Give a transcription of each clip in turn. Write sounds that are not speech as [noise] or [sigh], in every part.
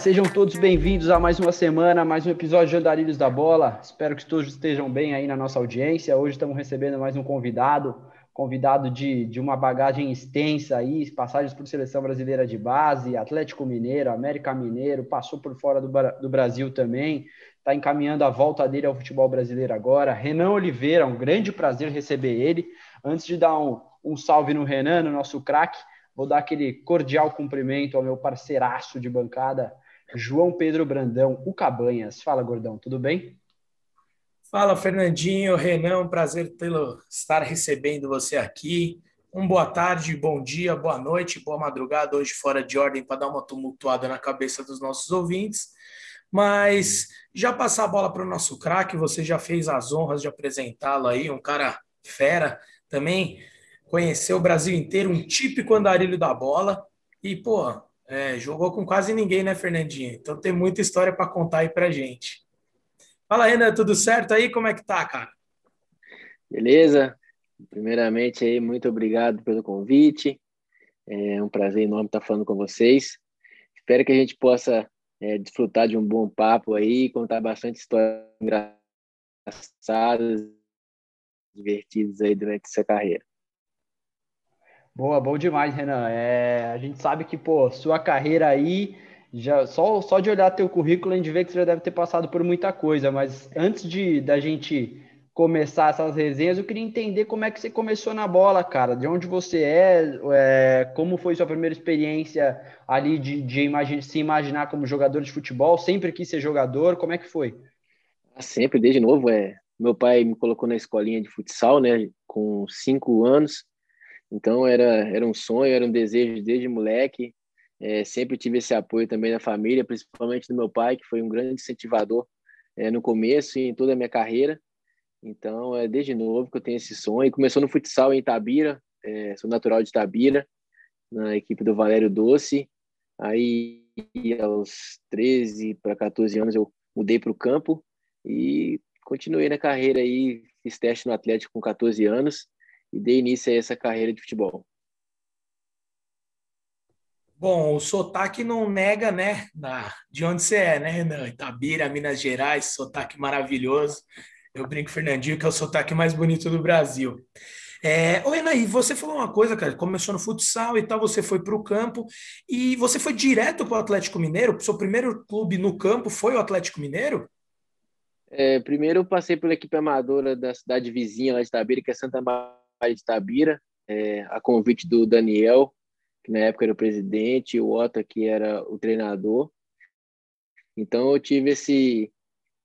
sejam todos bem-vindos a mais uma semana, mais um episódio de Andarilhos da Bola. Espero que todos estejam bem aí na nossa audiência. Hoje estamos recebendo mais um convidado, convidado de, de uma bagagem extensa aí, passagens por seleção brasileira de base, Atlético Mineiro, América Mineiro, passou por fora do, do Brasil também, está encaminhando a volta dele ao futebol brasileiro agora. Renan Oliveira, um grande prazer receber ele. Antes de dar um, um salve no Renan, no nosso craque, vou dar aquele cordial cumprimento ao meu parceiraço de bancada, João Pedro Brandão, o Cabanhas. Fala, gordão, tudo bem? Fala, Fernandinho, Renan, prazer tê-lo estar recebendo você aqui. Um boa tarde, bom dia, boa noite, boa madrugada, hoje fora de ordem para dar uma tumultuada na cabeça dos nossos ouvintes. Mas já passar a bola para o nosso craque, você já fez as honras de apresentá-lo aí, um cara fera, também conheceu o Brasil inteiro, um típico andarilho da bola. E, pô, é, jogou com quase ninguém, né, Fernandinho? Então tem muita história para contar aí para gente. Fala, Renan, tudo certo aí? Como é que tá, cara? Beleza? Primeiramente aí, muito obrigado pelo convite. É um prazer enorme estar falando com vocês. Espero que a gente possa é, desfrutar de um bom papo aí, contar bastante histórias engraçadas, divertidas aí durante essa carreira. Boa, bom demais, Renan. É, a gente sabe que, pô, sua carreira aí, já só, só de olhar teu currículo, a gente vê que você já deve ter passado por muita coisa, mas antes de da gente começar essas resenhas, eu queria entender como é que você começou na bola, cara, de onde você é, é como foi sua primeira experiência ali de, de se imaginar como jogador de futebol, sempre quis ser jogador, como é que foi? Sempre, desde novo, é. Meu pai me colocou na escolinha de futsal, né, com cinco anos, então era, era um sonho, era um desejo desde moleque. É, sempre tive esse apoio também da família, principalmente do meu pai, que foi um grande incentivador é, no começo e em toda a minha carreira. Então é desde novo que eu tenho esse sonho. Começou no futsal em Itabira, é, sou natural de Itabira, na equipe do Valério Doce. Aí aos 13 para 14 anos eu mudei para o campo e continuei na carreira aí, fiz teste no Atlético com 14 anos e dei início a essa carreira de futebol. Bom, o sotaque não nega, né, na, de onde você é, né, Renan? Itabira, Minas Gerais, sotaque maravilhoso. Eu brinco, Fernandinho, que é o sotaque mais bonito do Brasil. É, ô, Renan, e você falou uma coisa, cara, começou no futsal e tal, você foi para o campo e você foi direto para o Atlético Mineiro? O seu primeiro clube no campo foi o Atlético Mineiro? É, primeiro eu passei pela equipe amadora da cidade vizinha lá de Itabira, que é Santa Maria de Tabira, é, a convite do Daniel, que na época era o presidente, e o Ota, que era o treinador. Então eu tive esse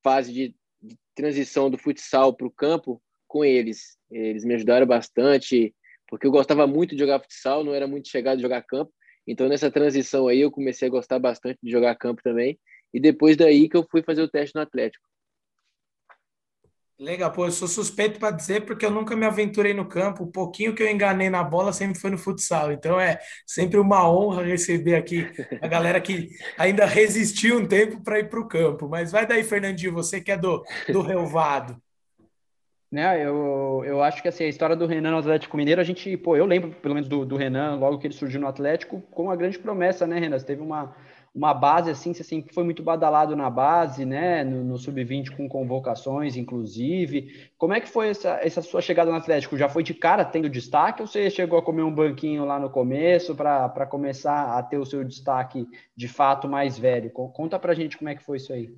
fase de, de transição do futsal para o campo com eles. Eles me ajudaram bastante, porque eu gostava muito de jogar futsal, não era muito chegado de jogar campo. Então nessa transição aí eu comecei a gostar bastante de jogar campo também. E depois daí que eu fui fazer o teste no Atlético. Legal, pô, eu sou suspeito para dizer porque eu nunca me aventurei no campo. O pouquinho que eu enganei na bola sempre foi no futsal. Então é sempre uma honra receber aqui a galera que ainda resistiu um tempo para ir para o campo. Mas vai daí, Fernandinho, você que é do, do Relvado. Né, eu, eu acho que assim, a história do Renan no Atlético Mineiro, a gente, pô, eu lembro pelo menos do, do Renan, logo que ele surgiu no Atlético, com uma grande promessa, né, Renan? Você teve uma, uma base assim, você sempre foi muito badalado na base, né? No, no sub-20 com convocações, inclusive. Como é que foi essa, essa sua chegada no Atlético? Já foi de cara tendo destaque ou você chegou a comer um banquinho lá no começo para começar a ter o seu destaque de fato mais velho? Conta pra gente como é que foi isso aí.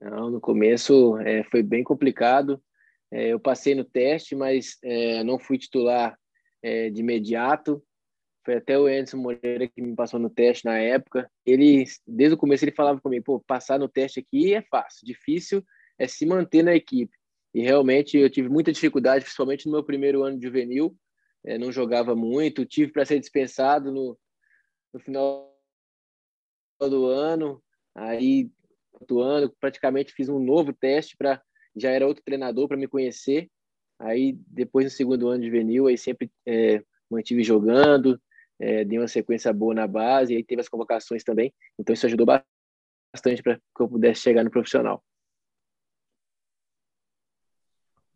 Não, no começo é, foi bem complicado. É, eu passei no teste, mas é, não fui titular é, de imediato. Foi até o Anderson Moreira que me passou no teste na época. Ele, desde o começo, ele falava comigo: pô, passar no teste aqui é fácil, difícil é se manter na equipe. E realmente eu tive muita dificuldade, principalmente no meu primeiro ano de juvenil. É, não jogava muito, tive para ser dispensado no, no final do ano. Aí, do ano, praticamente fiz um novo teste para já era outro treinador para me conhecer. Aí, depois do segundo ano de juvenil, aí sempre é, mantive jogando, é, dei uma sequência boa na base, e aí teve as convocações também, então isso ajudou bastante para que eu pudesse chegar no profissional.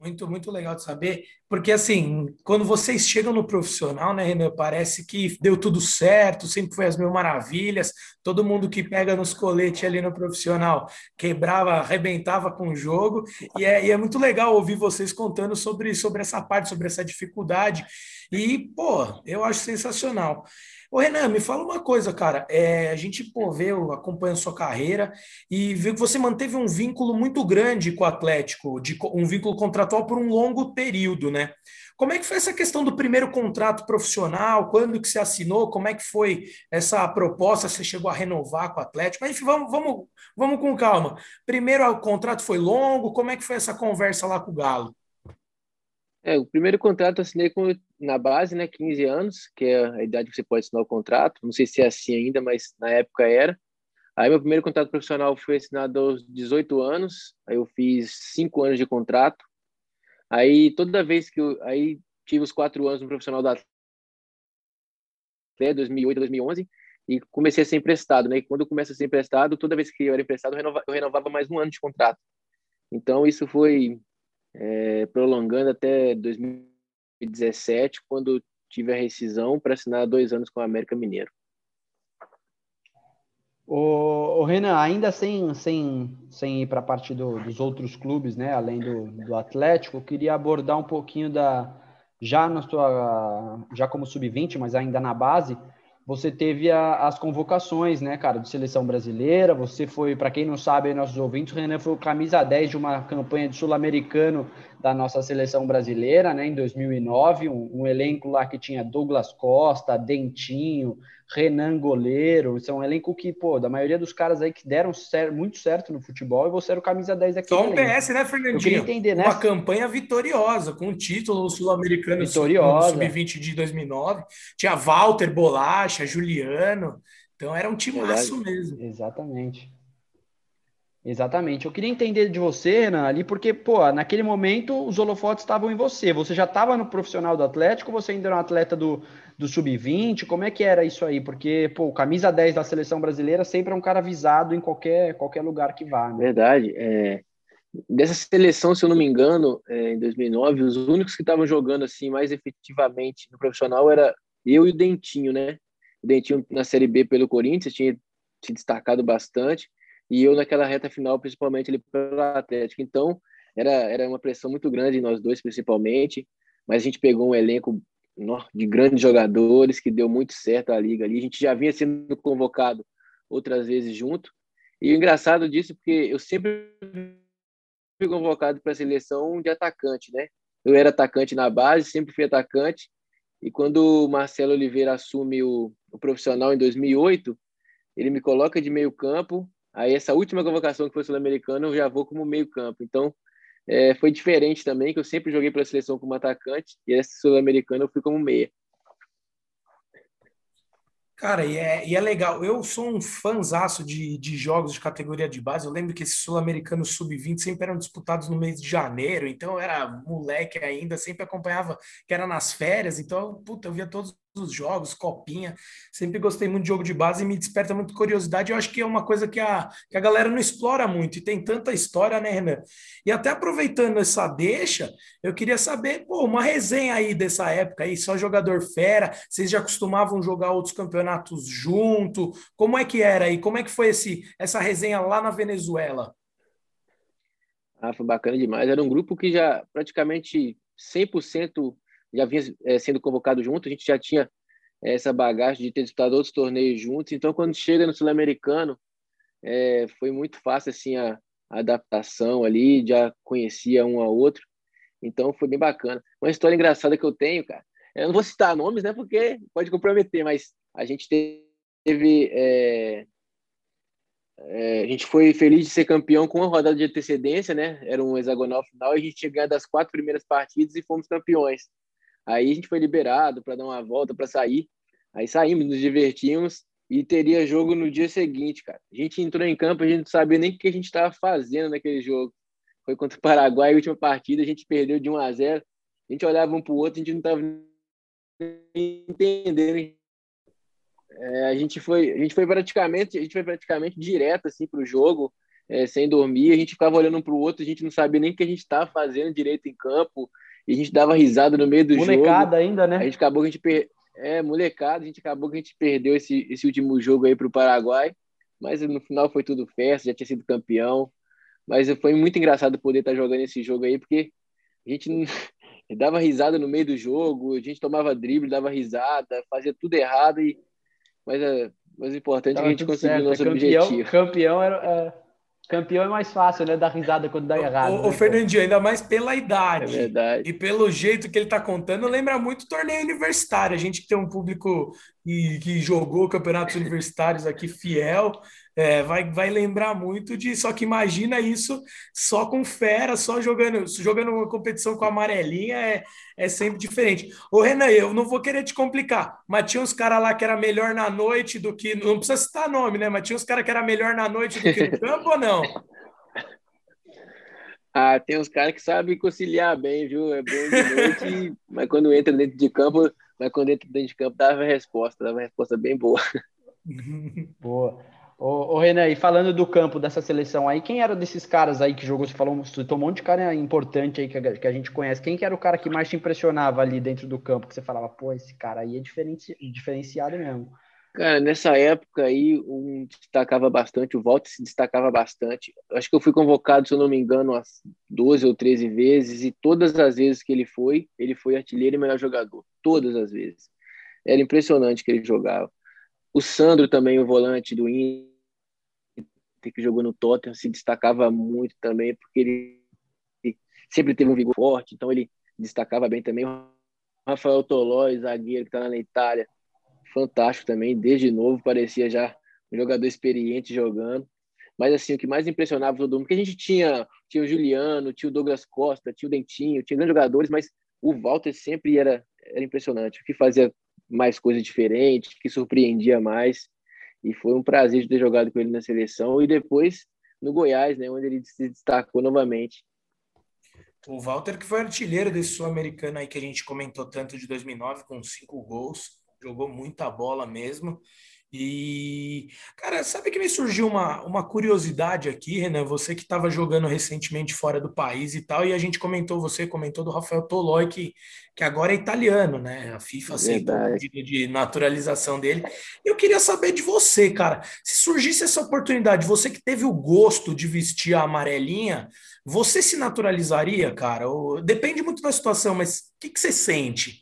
Muito, muito legal de saber, porque assim, quando vocês chegam no profissional, né, Renan, parece que deu tudo certo, sempre foi as mil maravilhas, todo mundo que pega nos coletes ali no profissional quebrava, arrebentava com o jogo, e é, e é muito legal ouvir vocês contando sobre, sobre essa parte, sobre essa dificuldade, e, pô, eu acho sensacional. Ô, Renan, me fala uma coisa, cara. É, a gente pô, vê, acompanha a sua carreira e viu que você manteve um vínculo muito grande com o Atlético, de, um vínculo contratual por um longo período, né? Como é que foi essa questão do primeiro contrato profissional? Quando que você assinou? Como é que foi essa proposta? Você chegou a renovar com o Atlético? Mas enfim, vamos, vamos, vamos com calma. Primeiro, o contrato foi longo. Como é que foi essa conversa lá com o Galo? É, o primeiro contrato eu assinei com, na base, né, 15 anos, que é a idade que você pode assinar o contrato. Não sei se é assim ainda, mas na época era. Aí meu primeiro contrato profissional foi assinado aos 18 anos. Aí eu fiz cinco anos de contrato. Aí toda vez que eu aí tive os quatro anos no profissional da até 2008 2011 e comecei a ser emprestado, né? E quando começa a ser emprestado, toda vez que eu era emprestado, eu renovava, eu renovava mais um ano de contrato. Então isso foi é, prolongando até 2017, quando tive a rescisão para assinar dois anos com o América Mineiro. O, Renan, ainda sem, sem, sem ir para a parte do, dos outros clubes, né, além do, do Atlético, queria abordar um pouquinho da já na sua já como sub-20, mas ainda na base, você teve a, as convocações, né, cara, de seleção brasileira. Você foi, para quem não sabe, nossos ouvintes, o Renan foi o camisa 10 de uma campanha de sul-americano da nossa seleção brasileira, né, em 2009. Um, um, elenco lá que tinha Douglas Costa, Dentinho, Renan Goleiro. Isso é um elenco que, pô, da maioria dos caras aí que deram certo, muito certo no futebol e você era o camisa 10 aqui. Só um PS, né, Fernandinho? Eu queria entender, né? Uma campanha vitoriosa, com o título sul-americano sub-20 de 2009. Tinha Walter Bolacha, Juliano. Então era um time massa mesmo. Exatamente. Exatamente. Eu queria entender de você, Renan, ali, porque, pô, naquele momento os holofotes estavam em você. Você já estava no profissional do Atlético, você ainda era um atleta do, do Sub-20? Como é que era isso aí? Porque, pô, o camisa 10 da seleção brasileira sempre é um cara visado em qualquer, qualquer lugar que vá. Né? Verdade. É... Dessa seleção, se eu não me engano, é, em 2009, os únicos que estavam jogando assim mais efetivamente no profissional era eu e o Dentinho, né? O Dentinho na Série B pelo Corinthians tinha se destacado bastante e eu naquela reta final, principalmente ali pelo Atlético. Então, era, era uma pressão muito grande, nós dois principalmente, mas a gente pegou um elenco de grandes jogadores que deu muito certo a liga ali. A gente já vinha sendo convocado outras vezes junto. E o engraçado disso, porque eu sempre fui convocado para a seleção de atacante, né? Eu era atacante na base, sempre fui atacante. E quando o Marcelo Oliveira assume o, o profissional em 2008, ele me coloca de meio campo Aí essa última convocação que foi sul-americana, eu já vou como meio-campo. Então, é, foi diferente também, que eu sempre joguei para a seleção como atacante, e essa sul-americana eu fui como meia. Cara, e é, e é legal. Eu sou um fãzaço de, de jogos de categoria de base. Eu lembro que esses sul-americanos sub-20 sempre eram disputados no mês de janeiro, então eu era moleque ainda, sempre acompanhava que era nas férias, então, puta, eu via todos os jogos, copinha. Sempre gostei muito de jogo de base e me desperta muito curiosidade. Eu acho que é uma coisa que a, que a galera não explora muito e tem tanta história, né, Renan? E até aproveitando essa deixa, eu queria saber, pô, uma resenha aí dessa época aí, só jogador fera, vocês já costumavam jogar outros campeonatos junto? Como é que era aí? Como é que foi esse, essa resenha lá na Venezuela? Ah, foi bacana demais. Era um grupo que já praticamente 100% já vinha é, sendo convocado junto, a gente já tinha eh, essa bagagem de ter disputado outros torneios juntos. Então, quando chega no Sul-Americano, é, foi muito fácil assim a, a, adaptação ali, já conhecia um ao outro. Então, foi bem bacana. Uma história engraçada que eu tenho, cara. Eu não vou citar nomes, né? Porque pode comprometer, mas a gente teve. É, é, a gente foi feliz de ser campeão com uma rodada de antecedência, né? Era um hexagonal final e a gente tinha ganhado as quatro primeiras partidas e fomos campeões. Aí a gente foi liberado para dar uma volta, para sair. Aí saímos, nos divertimos e teria jogo no dia seguinte, cara. A gente entrou em campo, a gente não sabia nem o que a gente estava fazendo naquele jogo. Foi contra o Paraguai, a última partida, a gente perdeu de 1 a 0. A gente olhava um para o outro, a gente não estava entendendo. É, a gente foi, a gente foi praticamente, a gente foi praticamente direto assim para o jogo. é, sem dormir, a gente ficava olhando um para o outro, a gente não sabia nem o que a gente estava fazendo direito em campo, e a gente dava risada no meio do molecada jogo. Molecada ainda, né? A gente acabou que a gente per... é molecada, a gente acabou que a gente perdeu esse, esse último jogo aí para o Paraguai, mas no final foi tudo festa, já tinha sido campeão. Mas foi muito engraçado poder estar jogando esse jogo aí, porque a gente [laughs] dava risada no meio do jogo, a gente tomava drible, dava risada, fazia tudo errado e mas, é, mas o importante Tava é que a gente conseguiu o nosso campeão, objetivo. Campeão era, é, campeão é mais fácil, né? Dar risada quando dá errado. O, né? o Fernandinho, ainda mais pela idade. É verdade. E pelo jeito que ele está contando, lembra muito torneio universitário. A gente que tem um público que, que jogou campeonatos universitários aqui fiel, é, vai, vai lembrar muito de. Só que imagina isso só com fera, só jogando, jogando uma competição com a amarelinha é, é sempre diferente. Ô, Renan, eu não vou querer te complicar, mas tinha uns caras lá que era melhor na noite do que. Não precisa citar nome, né? Mas tinha uns caras que era melhor na noite do que no campo ou não? [laughs] Ah, tem uns caras que sabem conciliar bem, viu? É bom de noite, [laughs] mas quando entra dentro de campo, mas quando entra dentro de campo, dava resposta, dava resposta bem boa. Boa. Ô, ô Renan, e falando do campo dessa seleção aí, quem era desses caras aí que jogou? Você falou, você um monte de cara importante aí que a, que a, gente conhece. Quem que era o cara que mais te impressionava ali dentro do campo? Que você falava, pô, esse cara aí é diferenci, diferenciado mesmo. Cara, nessa época aí, um destacava bastante, o Walter se destacava bastante. Acho que eu fui convocado, se eu não me engano, umas 12 ou 13 vezes, e todas as vezes que ele foi, ele foi artilheiro e melhor jogador. Todas as vezes. Era impressionante que ele jogava. O Sandro também, o volante do Inter, que jogou no Tottenham, se destacava muito também, porque ele sempre teve um vigor forte, então ele destacava bem também. O Rafael Tolói, zagueiro que está na Itália, fantástico também, desde novo, parecia já um jogador experiente jogando. Mas assim, o que mais impressionava todo mundo, porque a gente tinha, tinha o Juliano, tinha o Douglas Costa, tinha o Dentinho, tinha grandes jogadores, mas o Walter sempre era, era impressionante, o que fazia mais coisas diferentes, que surpreendia mais. E foi um prazer ter jogado com ele na seleção e depois no Goiás, né, onde ele se destacou novamente. O Walter, que foi artilheiro desse sul-americano aí que a gente comentou tanto de 2009, com cinco gols, jogou muita bola mesmo. E, cara, sabe que me surgiu uma, uma curiosidade aqui, Renan? Você que estava jogando recentemente fora do país e tal, e a gente comentou, você comentou do Rafael Toloi, que, que agora é italiano, né? A FIFA aceitou o pedido de naturalização dele. Eu queria saber de você, cara, se surgisse essa oportunidade, você que teve o gosto de vestir a amarelinha, você se naturalizaria, cara? Ou, depende muito da situação, mas o que, que você sente?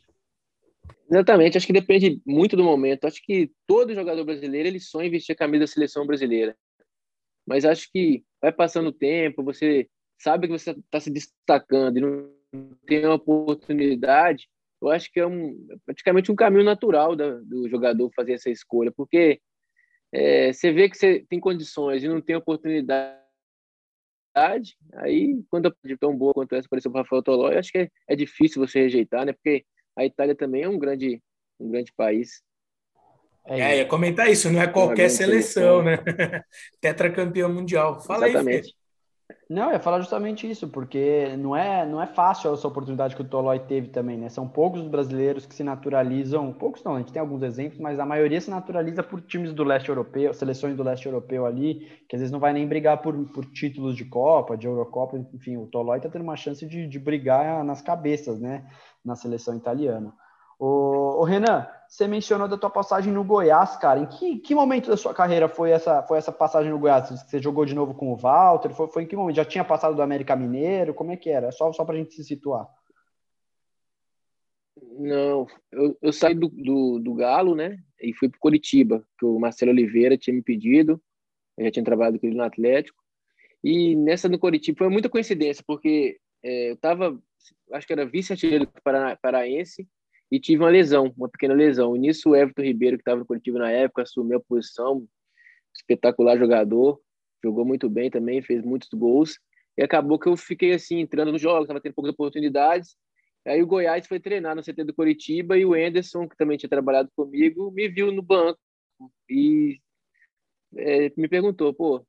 Exatamente, acho que depende muito do momento. Acho que todo jogador brasileiro ele sonha em vestir a camisa da seleção brasileira. Mas acho que vai passando o tempo, você sabe que você está se destacando e não tem uma oportunidade. Eu acho que é um, praticamente um caminho natural da, do jogador fazer essa escolha, porque é, você vê que você tem condições e não tem oportunidade. Aí, quando a tão boa quanto essa apareceu para Rafael Tolói, acho que é, é difícil você rejeitar, né? Porque a Itália também é um grande, um grande país. É, é ia comentar isso, não é qualquer seleção, seleção, né? [laughs] Tetracampeão mundial. Fala Exatamente. aí, Não, eu ia falar justamente isso, porque não é, não é fácil essa oportunidade que o Tolói teve também, né? São poucos os brasileiros que se naturalizam, poucos não, a gente tem alguns exemplos, mas a maioria se naturaliza por times do leste europeu, seleções do leste europeu ali, que às vezes não vai nem brigar por, por títulos de Copa, de Eurocopa, enfim, o Tolói tá tendo uma chance de, de brigar nas cabeças, né? na seleção italiana. O, Renan, você mencionou da tua passagem no Goiás, cara. Em que, que momento da sua carreira foi essa, foi essa passagem no Goiás? Você jogou de novo com o Walter? Foi, foi em que momento? Já tinha passado do América Mineiro? Como é que era? Só, só para a gente se situar. Não, eu, eu saí do, do, do, Galo, né? E fui para Curitiba, que o Marcelo Oliveira tinha me pedido. Eu já tinha trabalhado com ele no Atlético. E nessa no Curitiba foi muita coincidência, porque é, eu estava acho que era vice-artilheiro paraense, e tive uma lesão, uma pequena lesão. E nisso o Everton Ribeiro, que estava no coletivo na época, assumiu a posição, espetacular jogador, jogou muito bem também, fez muitos gols, e acabou que eu fiquei assim, entrando nos jogos, estava tendo poucas oportunidades. Aí o Goiás foi treinar no CT do Curitiba e o Enderson, que também tinha trabalhado comigo, me viu no banco e é, me perguntou, pô,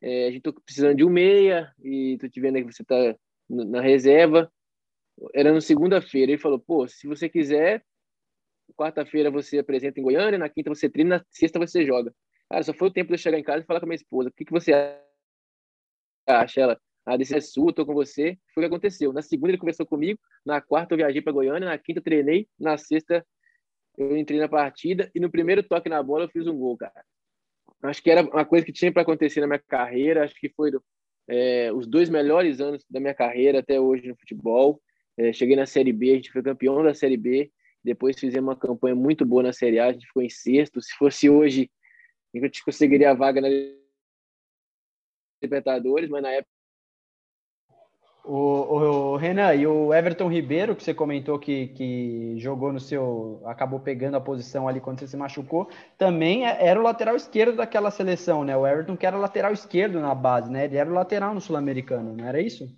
é, a gente tô precisando de um meia e tô te vendo aí que você tá na reserva, era no segunda-feira. Ele falou: pô, se você quiser, quarta-feira você apresenta em Goiânia, na quinta você treina, na sexta você joga. Cara, só foi o tempo de eu chegar em casa e falar com a minha esposa: o que, que você acha ela, a decisão é sua, estou com você. Foi o que aconteceu. Na segunda ele conversou comigo, na quarta eu viajei para Goiânia, na quinta treinei, na sexta eu entrei na partida e no primeiro toque na bola eu fiz um gol, cara. Acho que era uma coisa que tinha para acontecer na minha carreira, acho que foi é, os dois melhores anos da minha carreira até hoje no futebol. É, cheguei na Série B, a gente foi campeão da Série B, depois fizemos uma campanha muito boa na Série A, a gente ficou em sexto. Se fosse hoje, a gente conseguiria a vaga na Libertadores, mas na época o, o, Renan, e o Everton Ribeiro, que você comentou que, que jogou no seu. acabou pegando a posição ali quando você se machucou, também é, era o lateral esquerdo daquela seleção, né? O Everton, que era lateral esquerdo na base, né? Ele era o lateral no Sul-Americano, não era isso?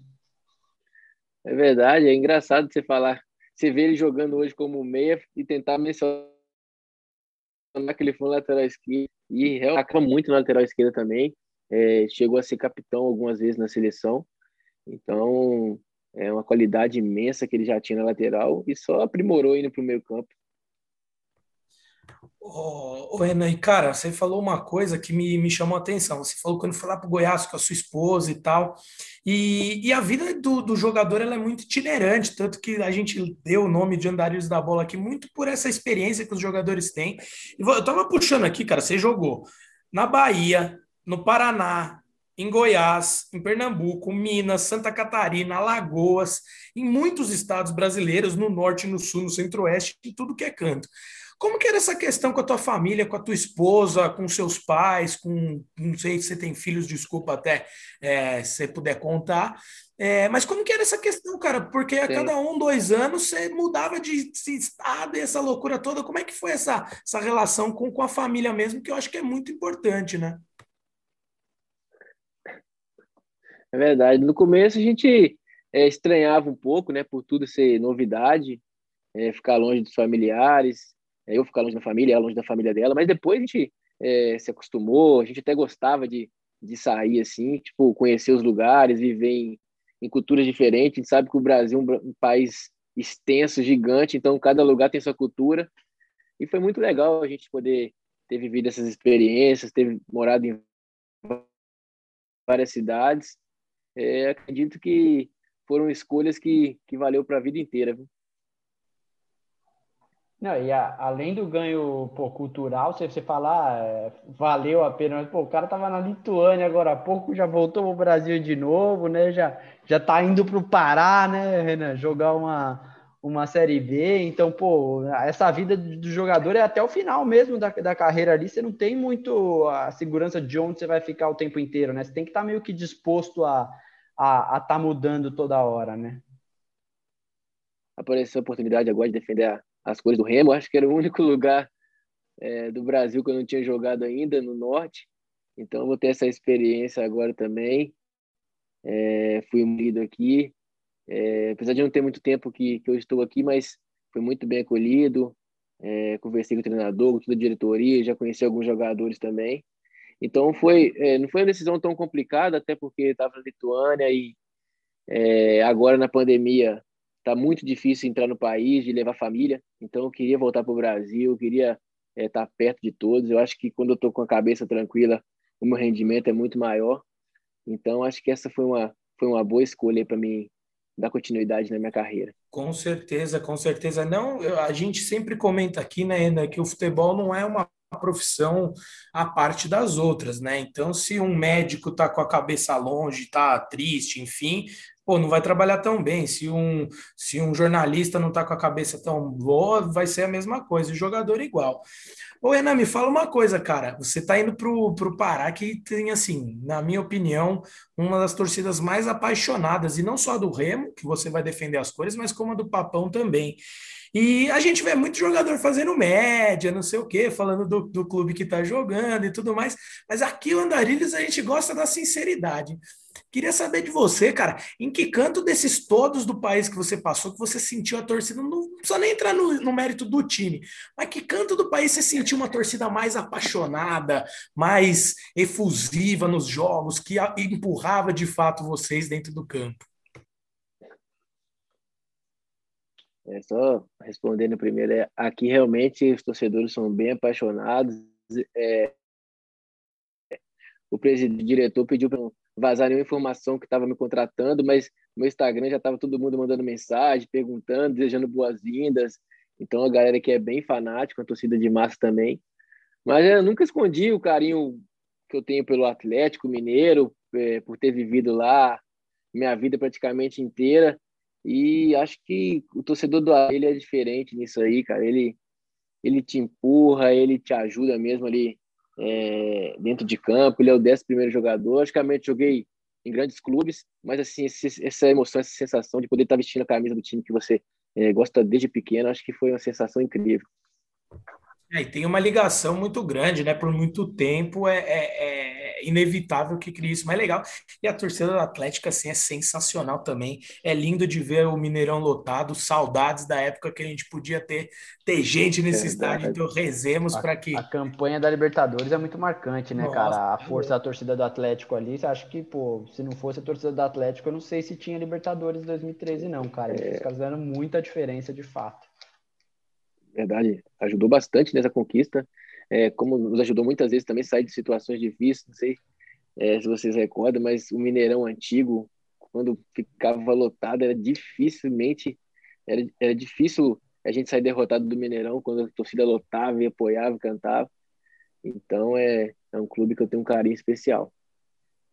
É verdade, é engraçado você falar. Você vê ele jogando hoje como meia e tentar mencionar que ele foi um lateral esquerdo. E realmente muito na lateral esquerda também. É, chegou a ser capitão algumas vezes na seleção. Então, é uma qualidade imensa que ele já tinha na lateral e só aprimorou indo para o meio campo. Ô, oh, Renan, e cara, você falou uma coisa que me, me chamou a atenção. Você falou quando foi lá para o Goiás com a sua esposa e tal. E, e a vida do, do jogador ela é muito itinerante, tanto que a gente deu o nome de Andarilhos da Bola aqui muito por essa experiência que os jogadores têm. Eu tava puxando aqui, cara, você jogou na Bahia, no Paraná, em Goiás, em Pernambuco, Minas, Santa Catarina, Alagoas, em muitos estados brasileiros, no norte, no sul, no centro-oeste, em tudo que é canto. Como que era essa questão com a tua família, com a tua esposa, com seus pais, com não sei se você tem filhos, desculpa até é, se você puder contar. É, mas como que era essa questão, cara? Porque a Sim. cada um, dois anos, você mudava de estado e essa loucura toda. Como é que foi essa, essa relação com, com a família mesmo, que eu acho que é muito importante, né? É verdade. No começo a gente é, estranhava um pouco, né, por tudo ser novidade, é, ficar longe dos familiares, eu ficar longe da família, ela longe da família dela, mas depois a gente é, se acostumou, a gente até gostava de, de sair assim, tipo, conhecer os lugares, viver em, em culturas diferentes. A gente sabe que o Brasil é um, um país extenso, gigante, então cada lugar tem sua cultura. E foi muito legal a gente poder ter vivido essas experiências, ter morado em várias cidades é, acredito que foram escolhas que, que valeu para a vida inteira. Viu? Não, e a, além do ganho pô, cultural, você, você falar é, valeu a pena, mas pô, o cara tava na Lituânia agora há pouco, já voltou para o Brasil de novo, né? Já, já tá indo para o Pará, né, Renan? Jogar uma, uma Série B. Então, pô, essa vida do jogador é até o final mesmo da, da carreira ali. Você não tem muito a segurança de onde você vai ficar o tempo inteiro, né? Você tem que estar tá meio que disposto a a estar tá mudando toda hora, né? Apareceu a oportunidade agora de defender a, as cores do Remo. Acho que era o único [laughs] lugar é, do Brasil que eu não tinha jogado ainda, no Norte. Então, vou ter essa experiência agora também. É, fui unido aqui. É, apesar de não ter muito tempo que, que eu estou aqui, mas fui muito bem acolhido. É, conversei com o treinador, com toda a diretoria, já conheci alguns jogadores também. Então foi, é, não foi uma decisão tão complicada, até porque estava na Lituânia e é, agora na pandemia está muito difícil entrar no país e levar família. Então eu queria voltar para o Brasil, queria estar é, tá perto de todos. Eu acho que quando eu estou com a cabeça tranquila, o meu rendimento é muito maior. Então acho que essa foi uma foi uma boa escolha para mim dar continuidade na minha carreira. Com certeza, com certeza. Não, a gente sempre comenta aqui, né, que o futebol não é uma profissão à parte das outras, né? Então, se um médico tá com a cabeça longe, tá triste, enfim, pô, não vai trabalhar tão bem. Se um, se um jornalista não tá com a cabeça tão boa, vai ser a mesma coisa. O jogador igual. Ô, Renan, me fala uma coisa, cara. Você tá indo pro, pro Pará, que tem, assim, na minha opinião, uma das torcidas mais apaixonadas, e não só do Remo, que você vai defender as cores, mas como a do Papão também. E a gente vê muito jogador fazendo média, não sei o quê, falando do, do clube que está jogando e tudo mais. Mas aqui o Andarilhos a gente gosta da sinceridade. Queria saber de você, cara, em que canto desses todos do país que você passou que você sentiu a torcida? Não precisa nem entrar no, no mérito do time, mas que canto do país você sentiu uma torcida mais apaixonada, mais efusiva nos jogos, que empurrava de fato vocês dentro do campo? É, só respondendo primeiro, é, aqui realmente os torcedores são bem apaixonados. É, o presidente, o diretor pediu para vazar nenhuma informação que estava me contratando, mas no Instagram já estava todo mundo mandando mensagem, perguntando, desejando boas-vindas. Então a galera que é bem fanática, a torcida de massa também. Mas eu nunca escondi o carinho que eu tenho pelo Atlético Mineiro, é, por ter vivido lá minha vida praticamente inteira. E acho que o torcedor do ele é diferente nisso aí, cara. Ele, ele te empurra, ele te ajuda mesmo ali é, dentro de campo. Ele é o décimo primeiro jogador. Logicamente, joguei em grandes clubes, mas assim, esse, essa emoção, essa sensação de poder estar vestindo a camisa do time que você é, gosta desde pequeno, acho que foi uma sensação incrível. É, e tem uma ligação muito grande, né? Por muito tempo é, é, é, inevitável que crie isso mais legal. E a torcida do Atlético, assim, é sensacional também. É lindo de ver o Mineirão lotado, saudades da época que a gente podia ter, ter gente nesse é estádio, então rezemos para que. A campanha da Libertadores é muito marcante, né, Nossa, cara? A força da torcida do Atlético ali, você acha que, pô, se não fosse a torcida do Atlético, eu não sei se tinha Libertadores 2013, não, cara. Eles é. caras muita diferença de fato verdade, ajudou bastante nessa conquista, é, como nos ajudou muitas vezes também sair de situações difíceis, não sei é, se vocês recordam, mas o Mineirão antigo, quando ficava lotado, era dificilmente, era, era difícil a gente sair derrotado do Mineirão quando a torcida lotava e apoiava, cantava. Então é, é um clube que eu tenho um carinho especial.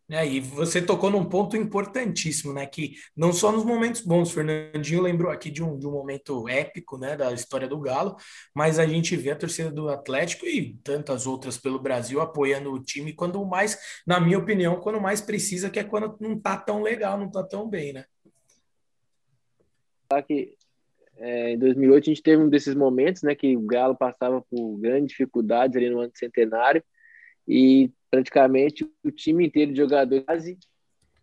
É, e você tocou num ponto importantíssimo, né? Que não só nos momentos bons, Fernandinho lembrou aqui de um, de um momento épico, né? Da história do Galo, mas a gente vê a torcida do Atlético e tantas outras pelo Brasil apoiando o time quando mais, na minha opinião, quando mais precisa, que é quando não tá tão legal, não tá tão bem, né? Que, é, em 2008 a gente teve um desses momentos, né? Que o Galo passava por grandes dificuldades ali no ano centenário e praticamente o time inteiro de jogadores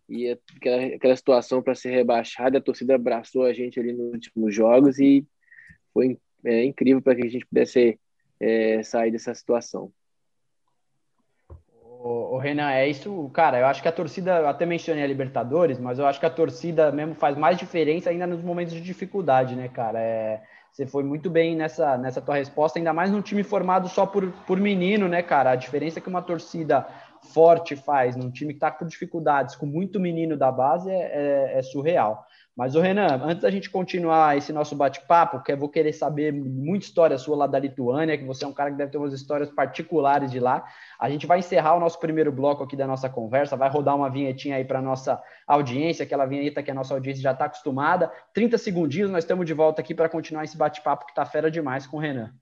e aquela, aquela situação para ser rebaixada, a torcida abraçou a gente ali nos últimos jogos e foi é, incrível para que a gente pudesse é, sair dessa situação. O, Renan, é isso, cara. Eu acho que a torcida, eu até mencionei a Libertadores, mas eu acho que a torcida mesmo faz mais diferença ainda nos momentos de dificuldade, né, cara? É, você foi muito bem nessa, nessa tua resposta, ainda mais num time formado só por, por menino, né, cara? A diferença que uma torcida forte faz num time que está com dificuldades, com muito menino da base, é, é, é surreal. Mas, o Renan, antes da gente continuar esse nosso bate-papo, que eu vou querer saber muita história sua lá da Lituânia, que você é um cara que deve ter umas histórias particulares de lá. A gente vai encerrar o nosso primeiro bloco aqui da nossa conversa, vai rodar uma vinhetinha aí para nossa audiência, aquela vinheta que a nossa audiência já está acostumada. 30 segundinhos, nós estamos de volta aqui para continuar esse bate-papo que está fera demais com o Renan.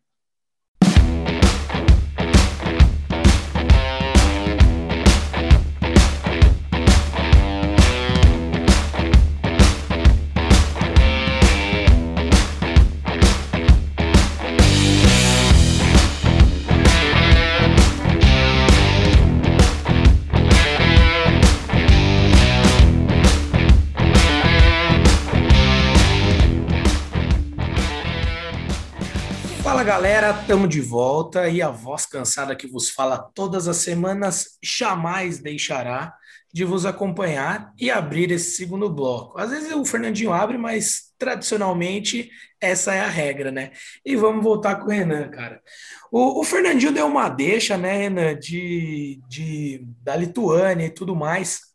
Galera, estamos de volta e a voz cansada que vos fala todas as semanas jamais deixará de vos acompanhar e abrir esse segundo bloco. Às vezes o Fernandinho abre, mas tradicionalmente essa é a regra, né? E vamos voltar com o Renan, cara. O, o Fernandinho deu uma deixa, né, Renan, de, de, da Lituânia e tudo mais.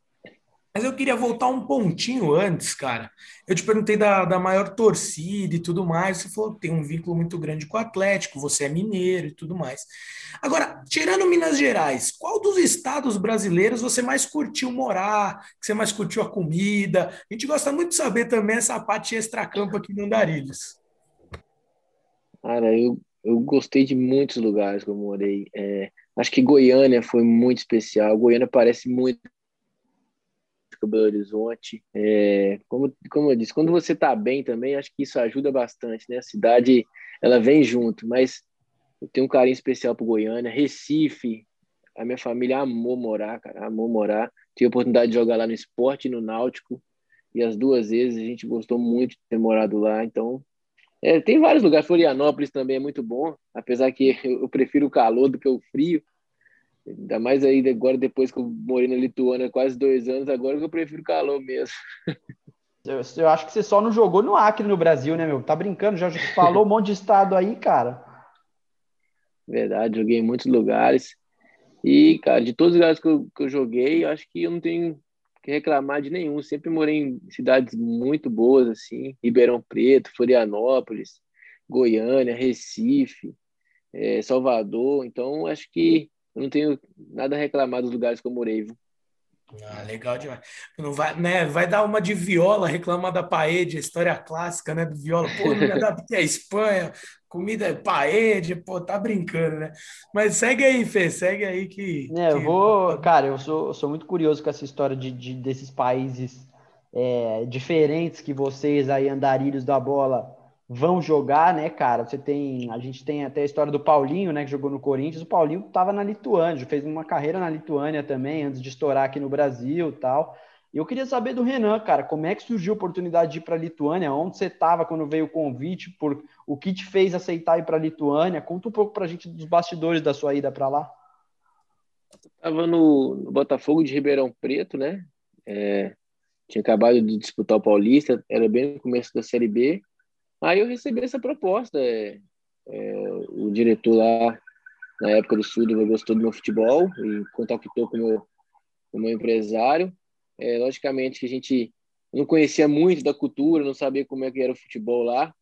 Mas eu queria voltar um pontinho antes, cara. Eu te perguntei da, da maior torcida e tudo mais. Você falou que tem um vínculo muito grande com o Atlético, você é mineiro e tudo mais. Agora, tirando Minas Gerais, qual dos estados brasileiros você mais curtiu morar? Que você mais curtiu a comida? A gente gosta muito de saber também essa parte extra-campo aqui no Andarilhos. Cara, eu, eu gostei de muitos lugares que eu morei. É, acho que Goiânia foi muito especial. Goiânia parece muito Atlético Belo Horizonte. É, como, como eu disse, quando você está bem também, acho que isso ajuda bastante, né? A cidade, ela vem junto, mas eu tenho um carinho especial por Goiânia, Recife, a minha família amou morar, cara, amou morar. Tive a oportunidade de jogar lá no esporte e no Náutico, e as duas vezes a gente gostou muito de ter morado lá, então é, tem vários lugares, Florianópolis também é muito bom, apesar que [laughs] eu prefiro o calor do que o frio, Ainda mais aí agora, depois que eu morei na Lituânia quase dois anos, agora que eu prefiro calor mesmo. [laughs] Eu, eu, acho que você só não jogou no Acre no Brasil, né, meu? Tá brincando, já [laughs] falou um monte de estado aí, cara. Verdade, joguei em muitos lugares. E, cara, de todos os lugares que eu, que eu joguei, acho que eu não tenho que reclamar de nenhum. Sempre morei em cidades muito boas, assim, Ribeirão Preto, Florianópolis, Goiânia, Recife, é, Salvador. Então, acho que eu não tenho nada a reclamar dos lugares que eu morei. Viu? Ah, legal demais. Não vai, né, vai dar uma de viola, reclamar da paella, história clássica, né, do viola. Pô, não me adaptei à Espanha, comida é paella, pô, tá brincando, né? Mas segue aí, Fê, segue aí que... É, eu que... vou... Cara, eu sou, eu sou muito curioso com essa história de, de desses países é, diferentes que vocês aí, andarilhos da bola, vão jogar, né, cara? Você tem, a gente tem até a história do Paulinho, né, que jogou no Corinthians. O Paulinho estava na Lituânia, fez uma carreira na Lituânia também, antes de estourar aqui no Brasil, tal. Eu queria saber do Renan, cara, como é que surgiu a oportunidade de ir para a Lituânia? Onde você estava quando veio o convite? Por o que te fez aceitar ir para a Lituânia? Conta um pouco para a gente dos bastidores da sua ida para lá. Estava no, no, Botafogo de Ribeirão Preto, né? É, tinha acabado de disputar o Paulista, era bem no começo da Série B. Aí eu recebi essa proposta. É, é, o diretor lá, na época do Sul, gostou do meu futebol e contactou com o meu, com meu empresário. É, logicamente que a gente não conhecia muito da cultura, não sabia como é que era o futebol lá,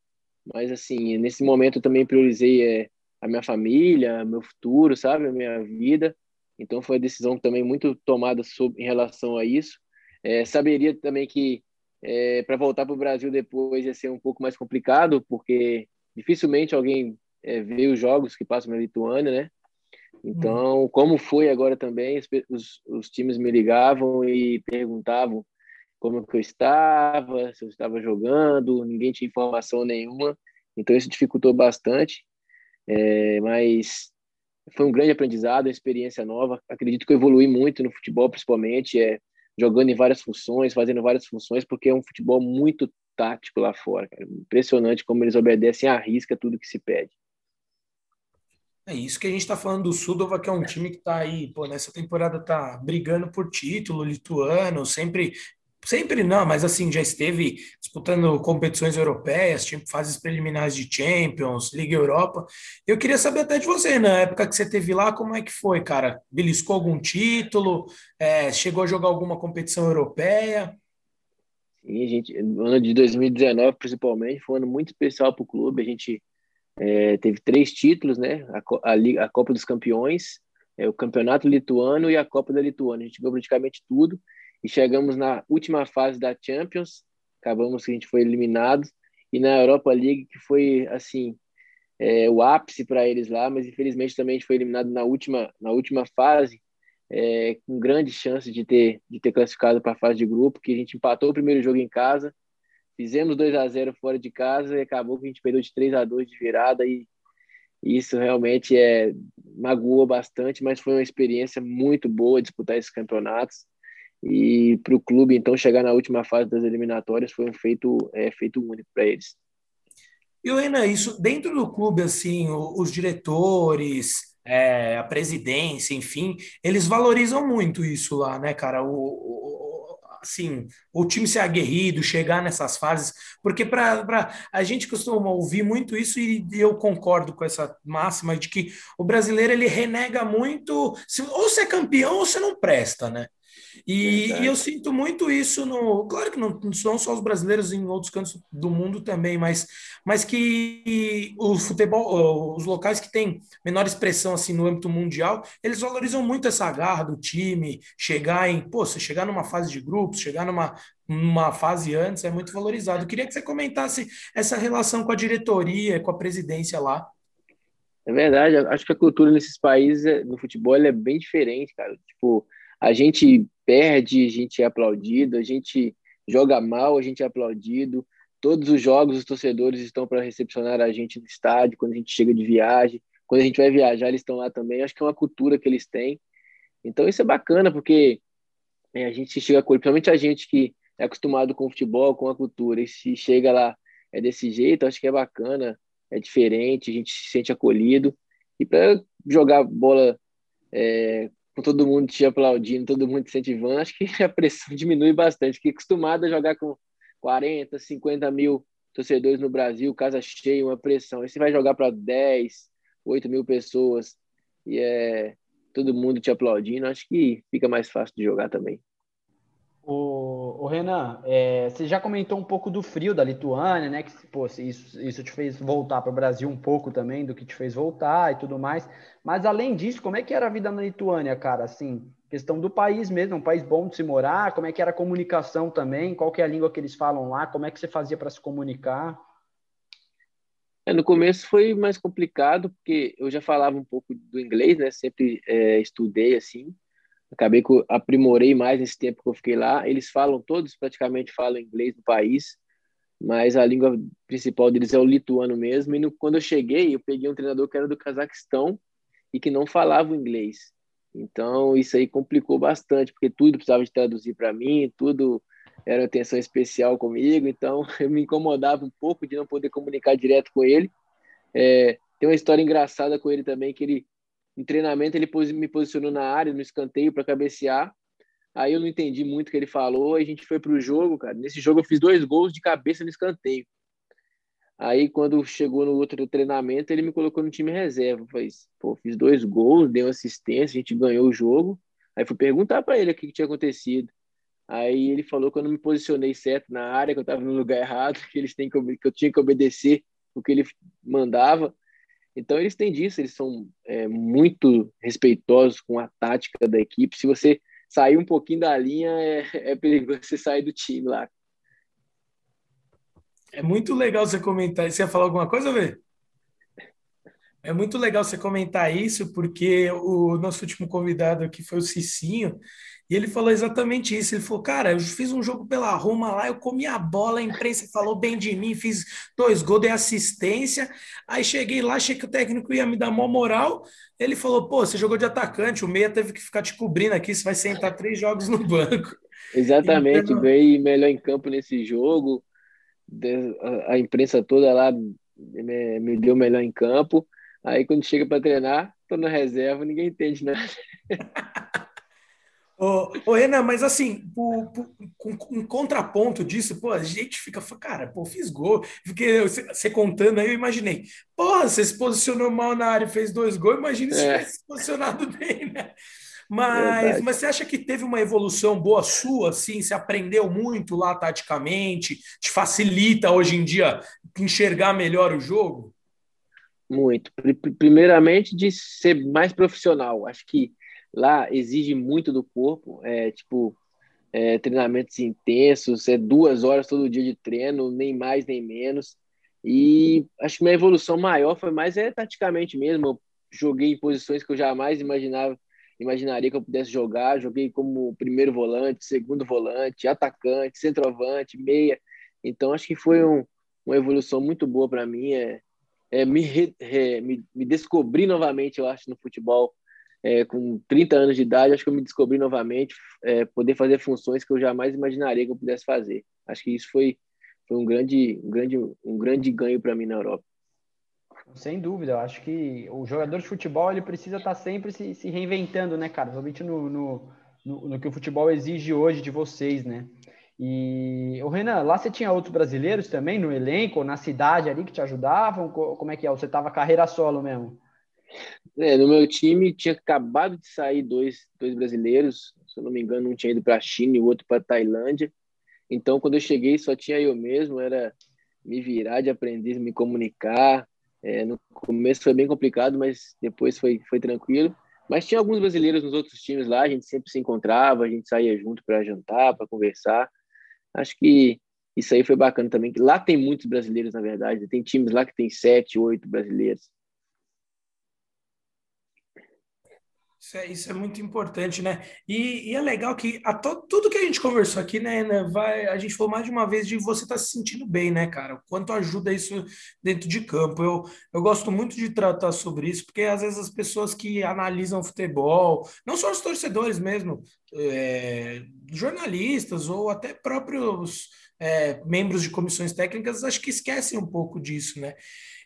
mas assim, nesse momento eu também priorizei é, a minha família, meu futuro, sabe, a minha vida. Então foi uma decisão também muito tomada sobre, em relação a isso. É, saberia também que é, para voltar para o Brasil depois ia ser um pouco mais complicado, porque dificilmente alguém é, vê os jogos que passam na Lituânia, né? Então, como foi agora também, os, os times me ligavam e perguntavam como que eu estava, se eu estava jogando, ninguém tinha informação nenhuma, então isso dificultou bastante, é, mas foi um grande aprendizado, uma experiência nova. Acredito que eu evolui muito no futebol, principalmente. É, jogando em várias funções, fazendo várias funções, porque é um futebol muito tático lá fora. Cara. Impressionante como eles obedecem à risca tudo que se pede. É isso que a gente está falando do Sudova, que é um time que está aí, pô, nessa temporada está brigando por título lituano, sempre Sempre não, mas assim, já esteve disputando competições europeias, tipo fases preliminares de Champions, Liga Europa. Eu queria saber até de você, na época que você teve lá, como é que foi, cara? Beliscou algum título? É, chegou a jogar alguma competição europeia? Sim, gente, no ano de 2019, principalmente, foi um ano muito especial para o clube. A gente é, teve três títulos, né? A, a, a Copa dos Campeões, é, o Campeonato Lituano e a Copa da Lituânia. A gente ganhou praticamente tudo e chegamos na última fase da Champions, acabamos que a gente foi eliminado, e na Europa League, que foi, assim, é, o ápice para eles lá, mas infelizmente também a gente foi eliminado na última, na última fase, é, com grande chance de ter, de ter classificado para a fase de grupo, que a gente empatou o primeiro jogo em casa, fizemos 2 a 0 fora de casa e acabou que a gente perdeu de 3 a 2 de virada e isso realmente é magoou bastante, mas foi uma experiência muito boa disputar esses campeonatos. E para o clube, então, chegar na última fase das eliminatórias foi um feito, é, feito único para eles. E, Renan, isso dentro do clube, assim, os diretores, é, a presidência, enfim, eles valorizam muito isso lá, né, cara? O, o, assim, o time ser aguerrido, chegar nessas fases, porque para a gente costuma ouvir muito isso e eu concordo com essa máxima de que o brasileiro ele renega muito, se, ou você é campeão ou você não presta, né? E, e, eu sinto muito isso no. Claro que não, não são só os brasileiros em outros cantos do mundo também, mas, mas que o futebol, os locais que têm menor expressão assim no âmbito mundial, eles valorizam muito essa garra do time, chegar em, pô, você chegar numa fase de grupos, chegar numa, numa fase antes é muito valorizado. Eu queria que você comentasse essa relação com a diretoria, com a presidência lá. É verdade, acho que a cultura nesses países no futebol é bem diferente, cara. Tipo, a gente perde, a gente é aplaudido, a gente joga mal, a gente é aplaudido. Todos os jogos, os torcedores estão para recepcionar a gente no estádio, quando a gente chega de viagem. Quando a gente vai viajar, eles estão lá também. Acho que é uma cultura que eles têm. Então, isso é bacana, porque é, a gente chega, principalmente a gente que é acostumado com o futebol, com a cultura, e se chega lá é desse jeito, acho que é bacana, é diferente, a gente se sente acolhido. E para jogar bola é, com todo mundo te aplaudindo, todo mundo te incentivando, acho que [laughs] a pressão diminui bastante, porque acostumado a jogar com 40, 50 mil torcedores no Brasil, casa cheia, uma pressão. Aí você vai jogar para 10, 8 mil pessoas e é todo mundo te aplaudindo, acho que fica mais fácil de jogar também. O, o Renan, é, você já comentou um pouco do frio da Lituânia, né? Que pô, isso, isso te fez voltar para o Brasil um pouco também, do que te fez voltar e tudo mais. Mas além disso, como é que era a vida na Lituânia, cara? Assim, questão do país mesmo, um país bom de se morar, como é que era a comunicação também, qual que é a língua que eles falam lá, como é que você fazia para se comunicar? É, no começo foi mais complicado, porque eu já falava um pouco do inglês, né? Sempre é, estudei assim acabei que aprimorei mais nesse tempo que eu fiquei lá. Eles falam, todos praticamente falam inglês no país, mas a língua principal deles é o lituano mesmo. E no, quando eu cheguei, eu peguei um treinador que era do Cazaquistão e que não falava inglês. Então, isso aí complicou bastante, porque tudo precisava de traduzir para mim, tudo era atenção especial comigo, então [laughs] eu me incomodava um pouco de não poder comunicar direto com ele. É, tem uma história engraçada com ele também, que ele em treinamento, ele me posicionou na área, no escanteio, para cabecear. Aí eu não entendi muito o que ele falou. A gente foi para o jogo, cara. Nesse jogo eu fiz dois gols de cabeça no escanteio. Aí quando chegou no outro treinamento, ele me colocou no time reserva. Falei, pô, fiz dois gols, dei uma assistência, a gente ganhou o jogo. Aí fui perguntar para ele o que, que tinha acontecido. Aí ele falou que eu não me posicionei certo na área, que eu estava no lugar errado, [laughs] que eles têm que, que eu tinha que obedecer o que ele mandava. Então eles têm disso, eles são é, muito respeitosos com a tática da equipe. Se você sair um pouquinho da linha, é, é perigoso você sair do time lá. É muito legal você comentar. Você ia falar alguma coisa, Vê? É muito legal você comentar isso, porque o nosso último convidado aqui foi o Cicinho, e ele falou exatamente isso. Ele falou, cara, eu fiz um jogo pela Roma lá, eu comi a bola, a imprensa falou bem de mim, fiz dois gols, dei assistência. Aí cheguei lá, achei que o técnico ia me dar maior moral. Ele falou, pô, você jogou de atacante, o meia teve que ficar te cobrindo aqui, você vai sentar três jogos no banco. Exatamente, então... ganhei melhor em campo nesse jogo. A imprensa toda lá me deu melhor em campo. Aí quando chega para treinar, tô na reserva, ninguém entende nada. [laughs] Ô, ô, Renan, mas assim, por, por, com, em contraponto disso, pô, a gente fica, cara, pô, fiz gol. Porque você contando aí, eu imaginei, porra, você se posicionou mal na área e fez dois gols, imagina se é. tivesse se posicionado [laughs] bem, né? Mas, mas você acha que teve uma evolução boa sua, assim? Você aprendeu muito lá taticamente? Te facilita hoje em dia enxergar melhor o jogo? Muito. Primeiramente, de ser mais profissional. Acho que Lá exige muito do corpo, é tipo é, treinamentos intensos, é duas horas todo dia de treino, nem mais nem menos. E acho que minha evolução maior foi mais é taticamente mesmo. Eu joguei em posições que eu jamais imaginava, imaginaria que eu pudesse jogar. Joguei como primeiro volante, segundo volante, atacante, centroavante, meia. Então acho que foi um, uma evolução muito boa para mim. É, é me, é, me, me descobrir novamente, eu acho, no futebol é, com 30 anos de idade, acho que eu me descobri novamente, é, poder fazer funções que eu jamais imaginaria que eu pudesse fazer. Acho que isso foi, foi um, grande, um, grande, um grande ganho para mim na Europa. Sem dúvida, eu acho que o jogador de futebol ele precisa estar tá sempre se, se reinventando, né, cara? Principalmente no, no, no, no, que o futebol exige hoje de vocês, né? E o Renan, lá você tinha outros brasileiros também no elenco, na cidade ali que te ajudavam? Como é que é? Você estava carreira solo mesmo? É, no meu time tinha acabado de sair dois, dois brasileiros, se eu não me engano, um tinha ido para a China e o outro para a Tailândia. Então, quando eu cheguei, só tinha eu mesmo, era me virar de aprender, me comunicar. É, no começo foi bem complicado, mas depois foi, foi tranquilo. Mas tinha alguns brasileiros nos outros times lá, a gente sempre se encontrava, a gente saía junto para jantar, para conversar. Acho que isso aí foi bacana também. Lá tem muitos brasileiros, na verdade. Tem times lá que tem sete, oito brasileiros. Isso é, isso é, muito importante, né? E, e é legal que a to, tudo que a gente conversou aqui, né, né, vai, a gente falou mais de uma vez de você estar tá se sentindo bem, né, cara? O quanto ajuda isso dentro de campo. Eu, eu gosto muito de tratar sobre isso, porque às vezes as pessoas que analisam futebol, não só os torcedores mesmo, é, jornalistas ou até próprios é, membros de comissões técnicas, acho que esquecem um pouco disso, né?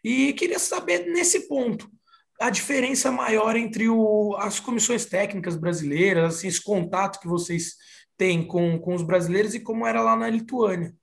E queria saber nesse ponto a diferença maior entre o, as comissões técnicas brasileiras, assim, esse contato que vocês têm com, com os brasileiros e como era lá na Lituânia?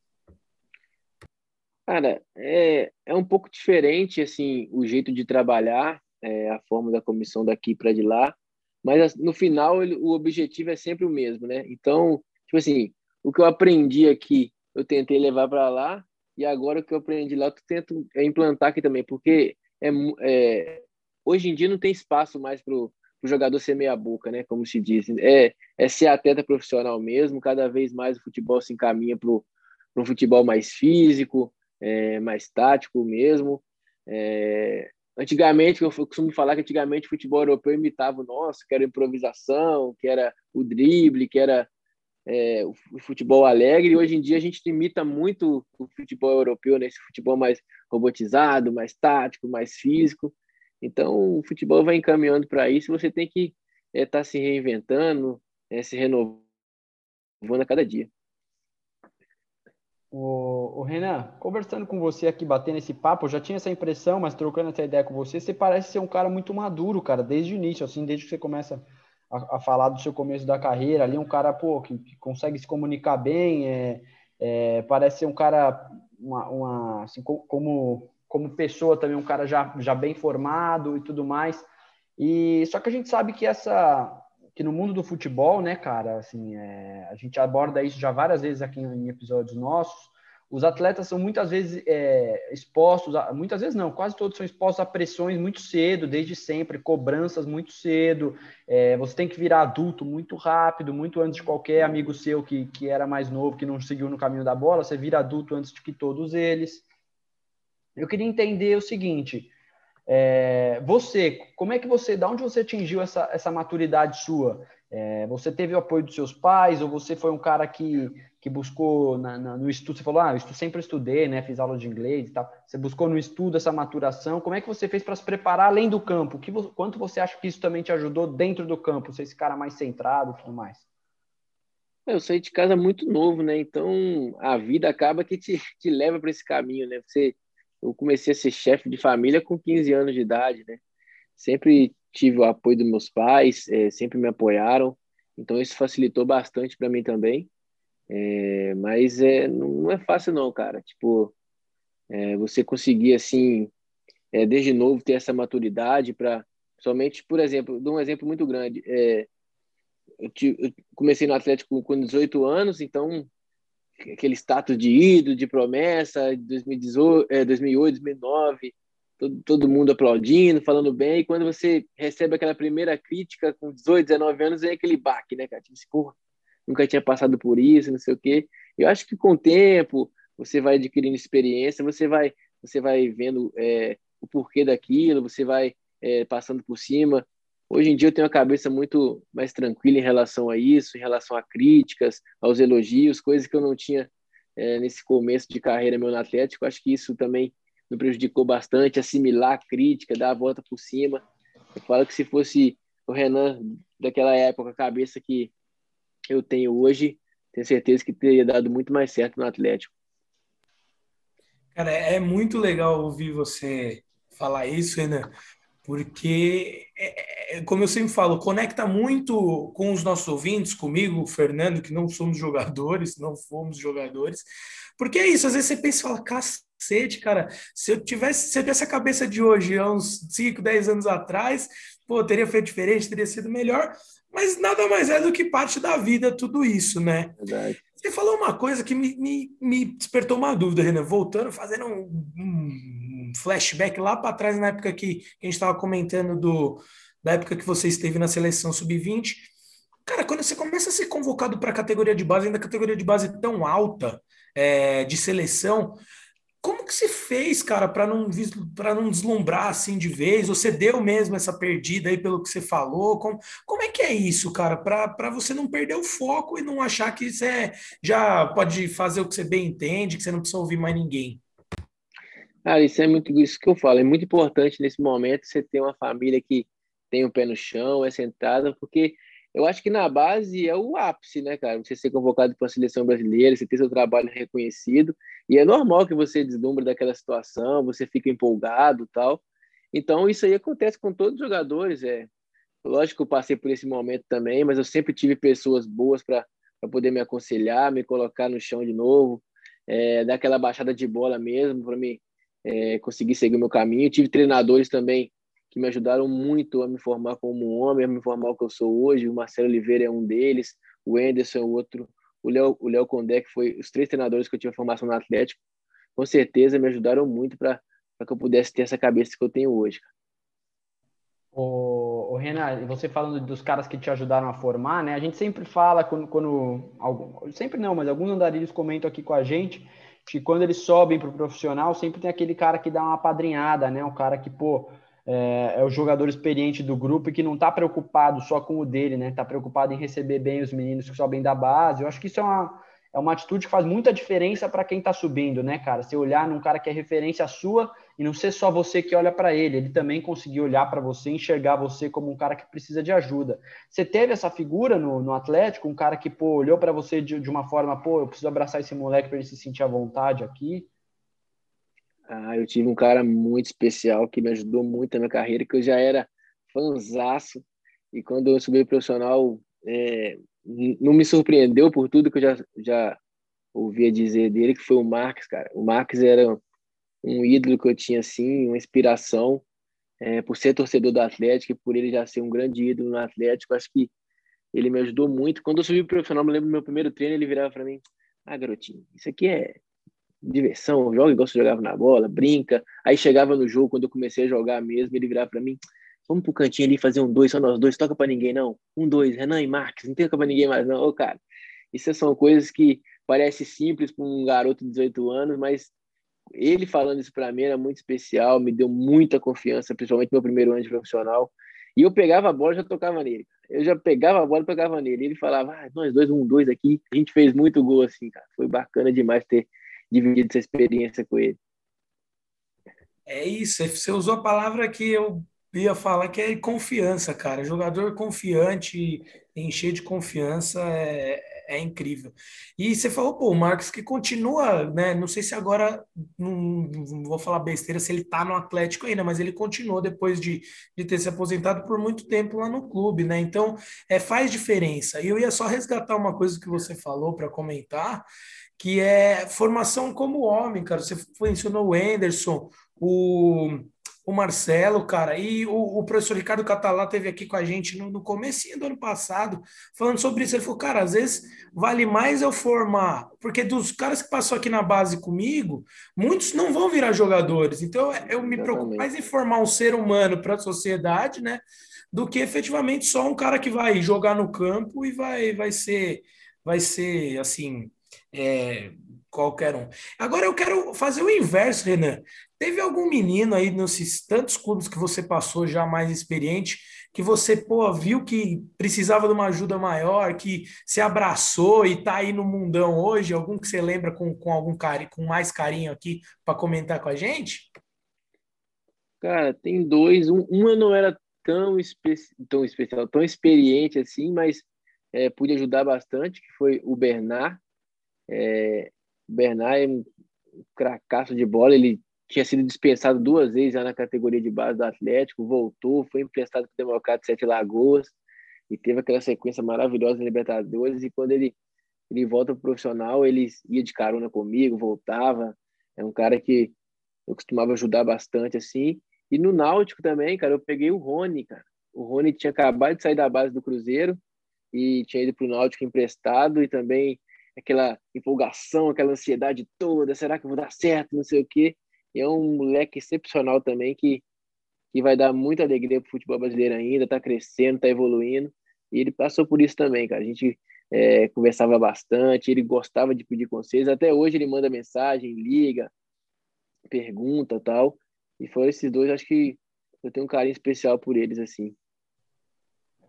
Cara, é, é um pouco diferente assim o jeito de trabalhar, é, a forma da comissão daqui para de lá, mas no final ele, o objetivo é sempre o mesmo, né? Então, tipo assim, o que eu aprendi aqui, eu tentei levar para lá, e agora o que eu aprendi lá, eu tento implantar aqui também, porque é, é hoje em dia não tem espaço mais para o jogador ser meia boca, né? Como se diz. É, é ser atleta profissional mesmo, cada vez mais o futebol se encaminha para um futebol mais físico, é, mais tático mesmo. É, antigamente, eu costumo falar que antigamente o futebol europeu imitava o nosso, que era improvisação, que era o drible, que era é, o futebol alegre. E hoje em dia a gente imita muito o futebol europeu, nesse né? futebol mais robotizado, mais tático, mais físico. Então, o futebol vai encaminhando para isso. Você tem que estar é, tá se reinventando, é, se renovando a cada dia. O, o, Renan, conversando com você aqui, batendo esse papo, eu já tinha essa impressão, mas trocando essa ideia com você, você parece ser um cara muito maduro, cara, desde o início, assim, desde que você começa a, a falar do seu começo da carreira, ali um cara, pô, que, que consegue se comunicar bem, é, é, parece ser um cara, uma, uma assim, como, como pessoa também, um cara já, já bem formado e tudo mais, e só que a gente sabe que essa que no mundo do futebol, né, cara, assim, é, a gente aborda isso já várias vezes aqui em episódios nossos. Os atletas são muitas vezes é, expostos, a, muitas vezes não, quase todos são expostos a pressões muito cedo, desde sempre, cobranças muito cedo. É, você tem que virar adulto muito rápido, muito antes de qualquer amigo seu que, que era mais novo, que não seguiu no caminho da bola. Você vira adulto antes de que todos eles. Eu queria entender o seguinte: é, você, como é que você, da onde você atingiu essa, essa maturidade sua? É, você teve o apoio dos seus pais ou você foi um cara que, que buscou na, na, no estudo? Você falou, ah, eu sempre estudei, né? Fiz aula de inglês e tal. Você buscou no estudo essa maturação? Como é que você fez para se preparar além do campo? Que, quanto você acha que isso também te ajudou dentro do campo? Ser esse cara mais centrado e tudo mais? Eu saí de casa muito novo, né? Então a vida acaba que te, te leva para esse caminho, né? Você eu comecei a ser chefe de família com 15 anos de idade, né? Sempre tive o apoio dos meus pais, é, sempre me apoiaram, então isso facilitou bastante para mim também. É, mas é, não é fácil não, cara. Tipo, é, você conseguir assim, é, desde novo ter essa maturidade para, somente, por exemplo, dou um exemplo muito grande. É, eu, eu comecei no Atlético com 18 anos, então aquele status de ídolo, de promessa, 2018, é, 2008, 2009, todo, todo mundo aplaudindo, falando bem, e quando você recebe aquela primeira crítica com 18, 19 anos, vem aquele baque, né, cara? Tipo, assim, porra, nunca tinha passado por isso, não sei o quê. Eu acho que com o tempo, você vai adquirindo experiência, você vai, você vai vendo é, o porquê daquilo, você vai é, passando por cima, Hoje em dia eu tenho a cabeça muito mais tranquila em relação a isso, em relação a críticas, aos elogios, coisas que eu não tinha é, nesse começo de carreira meu no Atlético. Acho que isso também me prejudicou bastante, assimilar a crítica, dar a volta por cima. Eu falo que se fosse o Renan daquela época, a cabeça que eu tenho hoje, tenho certeza que teria dado muito mais certo no Atlético. Cara, é muito legal ouvir você falar isso, Renan, porque, é, é, como eu sempre falo, conecta muito com os nossos ouvintes, comigo, o Fernando, que não somos jogadores, [laughs] não fomos jogadores, porque é isso, às vezes você pensa e fala, cacete, cara, se eu tivesse, se eu tivesse a cabeça de hoje, há uns 5, 10 anos atrás, pô, teria feito diferente, teria sido melhor, mas nada mais é do que parte da vida tudo isso, né? Verdade. Você falou uma coisa que me, me, me despertou uma dúvida, Renan, voltando, fazendo um, um flashback lá para trás, na época que, a gente estava comentando do, da época que você esteve na seleção sub-20. Cara, quando você começa a ser convocado para a categoria de base, ainda categoria de base tão alta é, de seleção, como que você fez, cara, para não para não deslumbrar assim de vez? Você deu mesmo essa perdida aí pelo que você falou? Como, como é que é isso, cara? Para você não perder o foco e não achar que você já pode fazer o que você bem entende, que você não precisa ouvir mais ninguém. Cara, isso é muito isso que eu falo. É muito importante nesse momento você ter uma família que tem o um pé no chão, é sentada, porque eu acho que na base é o ápice, né, cara? Você ser convocado para a seleção brasileira, você ter seu trabalho reconhecido, e é normal que você deslumbre daquela situação, você fica empolgado tal. Então, isso aí acontece com todos os jogadores. É. Lógico que eu passei por esse momento também, mas eu sempre tive pessoas boas para poder me aconselhar, me colocar no chão de novo, é, dar aquela baixada de bola mesmo, para me é, consegui seguir o meu caminho. Tive treinadores também que me ajudaram muito a me formar como homem, a me formar o que eu sou hoje. O Marcelo Oliveira é um deles, o Anderson é outro, o Léo o Léo Condé, que foi os três treinadores que eu tive formação no Atlético, com certeza me ajudaram muito para que eu pudesse ter essa cabeça que eu tenho hoje. O, o Renan, você falando dos caras que te ajudaram a formar, né? A gente sempre fala quando, quando algum, sempre não, mas alguns andarilhos comentam aqui com a gente que quando eles sobem para o profissional sempre tem aquele cara que dá uma padrinhada, né? O cara que pô é, é o jogador experiente do grupo e que não está preocupado só com o dele, né? Está preocupado em receber bem os meninos que sobem da base. Eu acho que isso é uma, é uma atitude que faz muita diferença para quem está subindo, né, cara? Você olhar num cara que é referência sua e não ser só você que olha para ele, ele também conseguir olhar para você, enxergar você como um cara que precisa de ajuda. Você teve essa figura no, no Atlético, um cara que pô, olhou para você de, de, uma forma, pô, eu preciso abraçar esse moleque para ele se sentir à vontade aqui. Ah, eu tive um cara muito especial que me ajudou muito na minha carreira, que eu já era fanzaço. E quando eu subi profissional, é, não me surpreendeu por tudo que eu já, já ouvia dizer dele, que foi o Marques, cara. O Marques era um ídolo que eu tinha, assim, uma inspiração. É, por ser torcedor do Atlético e por ele já ser um grande ídolo no Atlético, acho que ele me ajudou muito. Quando eu subi profissional, me lembro do meu primeiro treino, ele virava para mim: Ah, garotinho, isso aqui é diversão, joga igual você jogava na bola, brinca. Aí chegava no jogo, quando eu comecei a jogar mesmo, ele virava para mim, vamos pro cantinho ali fazer um dois, só nós dois, toca para ninguém não. Um dois, Renan e Marques, não toca para ninguém mais não. Ô, cara, isso são coisas que parece simples para um garoto de 18 anos, mas ele falando isso para mim era muito especial, me deu muita confiança, principalmente meu primeiro ano de profissional. E eu pegava a bola e já tocava nele. Eu já pegava a bola e tocava nele. Ele falava, ah, nós dois, um, dois aqui. A gente fez muito gol assim, cara. Foi bacana demais ter dividido essa experiência com ele. É isso, você usou a palavra que eu ia falar que é confiança, cara. Jogador confiante, encher de confiança é, é incrível. E você falou, pô, o Marcos que continua, né? Não sei se agora, não, não, vou falar besteira se ele tá no Atlético ainda, mas ele continuou depois de, de ter se aposentado por muito tempo lá no clube, né? Então, é, faz diferença. E eu ia só resgatar uma coisa que você falou para comentar, que é formação como homem, cara. Você mencionou o Anderson, o, o Marcelo, cara, e o, o professor Ricardo Catalá teve aqui com a gente no, no começo do ano passado, falando sobre isso. Ele falou, cara, às vezes vale mais eu formar, porque dos caras que passou aqui na base comigo, muitos não vão virar jogadores. Então eu me preocupo mais em formar um ser humano para a sociedade, né? Do que efetivamente só um cara que vai jogar no campo e vai, vai ser, vai ser assim é, qualquer um. Agora eu quero fazer o inverso, Renan. Teve algum menino aí nesses tantos clubes que você passou já mais experiente, que você pô, viu que precisava de uma ajuda maior, que se abraçou e está aí no mundão hoje? Algum que você lembra com, com algum carinho, com mais carinho aqui para comentar com a gente? Cara, tem dois. Um, uma não era tão, tão especial, tão experiente assim, mas é, pude ajudar bastante, que foi o Bernard. É, o Bernard é um cracaço de bola, ele tinha sido dispensado duas vezes já na categoria de base do Atlético, voltou, foi emprestado para o Democrata de Sete Lagoas e teve aquela sequência maravilhosa na Libertadores. E quando ele, ele volta para o profissional, ele ia de carona comigo, voltava. É um cara que eu costumava ajudar bastante assim. E no Náutico também, cara, eu peguei o Rony, cara. O Rony tinha acabado de sair da base do Cruzeiro e tinha ido para o Náutico emprestado e também aquela empolgação, aquela ansiedade toda, será que eu vou dar certo, não sei o quê. E é um moleque excepcional também que, que vai dar muita alegria para o futebol brasileiro ainda, está crescendo, está evoluindo. E ele passou por isso também, cara. A gente é, conversava bastante, ele gostava de pedir conselhos. Até hoje ele manda mensagem, liga, pergunta tal. E foram esses dois, acho que eu tenho um carinho especial por eles, assim.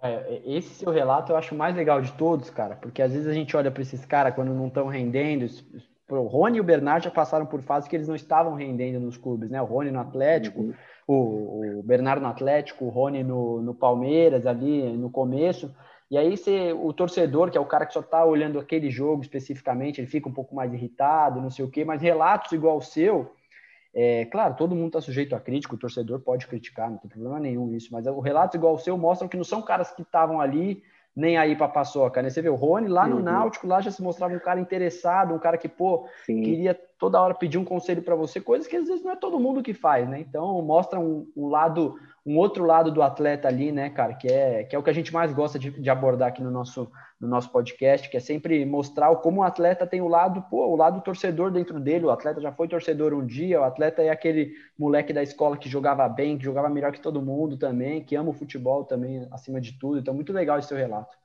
É, esse seu relato eu acho mais legal de todos, cara, porque às vezes a gente olha para esses caras quando não estão rendendo. O Rony e o Bernard já passaram por fases que eles não estavam rendendo nos clubes, né? O Rony no Atlético, uhum. o, o Bernardo no Atlético, o Rony no, no Palmeiras ali no começo. E aí você, o torcedor, que é o cara que só está olhando aquele jogo especificamente, ele fica um pouco mais irritado, não sei o quê, mas relatos igual o seu, é, claro, todo mundo está sujeito a crítica, o torcedor pode criticar, não tem problema nenhum isso, mas o relato igual o seu mostram que não são caras que estavam ali nem aí para paçoca, né? Você vê o Rony lá no uhum. Náutico, lá já se mostrava um cara interessado, um cara que, pô, Sim. queria toda hora pedir um conselho para você, coisas que às vezes não é todo mundo que faz, né? Então mostra um, um lado um outro lado do atleta ali, né, cara, que é, que é o que a gente mais gosta de, de abordar aqui no nosso, no nosso podcast, que é sempre mostrar como o atleta tem o lado, pô, o lado torcedor dentro dele, o atleta já foi torcedor um dia, o atleta é aquele moleque da escola que jogava bem, que jogava melhor que todo mundo também, que ama o futebol também, acima de tudo, então muito legal esse seu relato.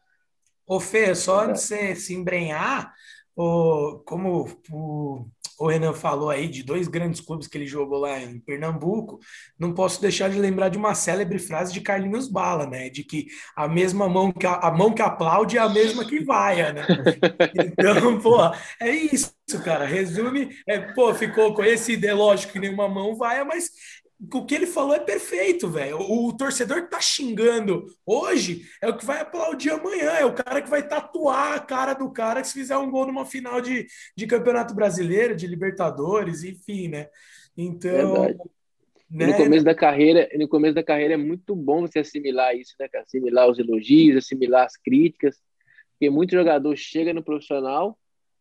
Ô Fê, só antes de você se embrenhar, o, como o, o Renan falou aí de dois grandes clubes que ele jogou lá em Pernambuco, não posso deixar de lembrar de uma célebre frase de Carlinhos Bala, né? De que a mesma mão que a, a mão que aplaude é a mesma que vai, né? Então, [laughs] pô, é isso, cara. Resume, é, pô, ficou conhecido, é lógico que nenhuma mão vai, mas o que ele falou é perfeito, velho. O, o, torcedor que tá xingando hoje é o que vai aplaudir amanhã, é o cara que vai tatuar a cara do cara se fizer um gol numa final de, de Campeonato Brasileiro, de Libertadores, enfim, né? Então. Né? No começo da carreira, no começo da carreira é muito bom você assimilar isso, né? Assimilar os elogios, assimilar as críticas, porque muito jogador chega no profissional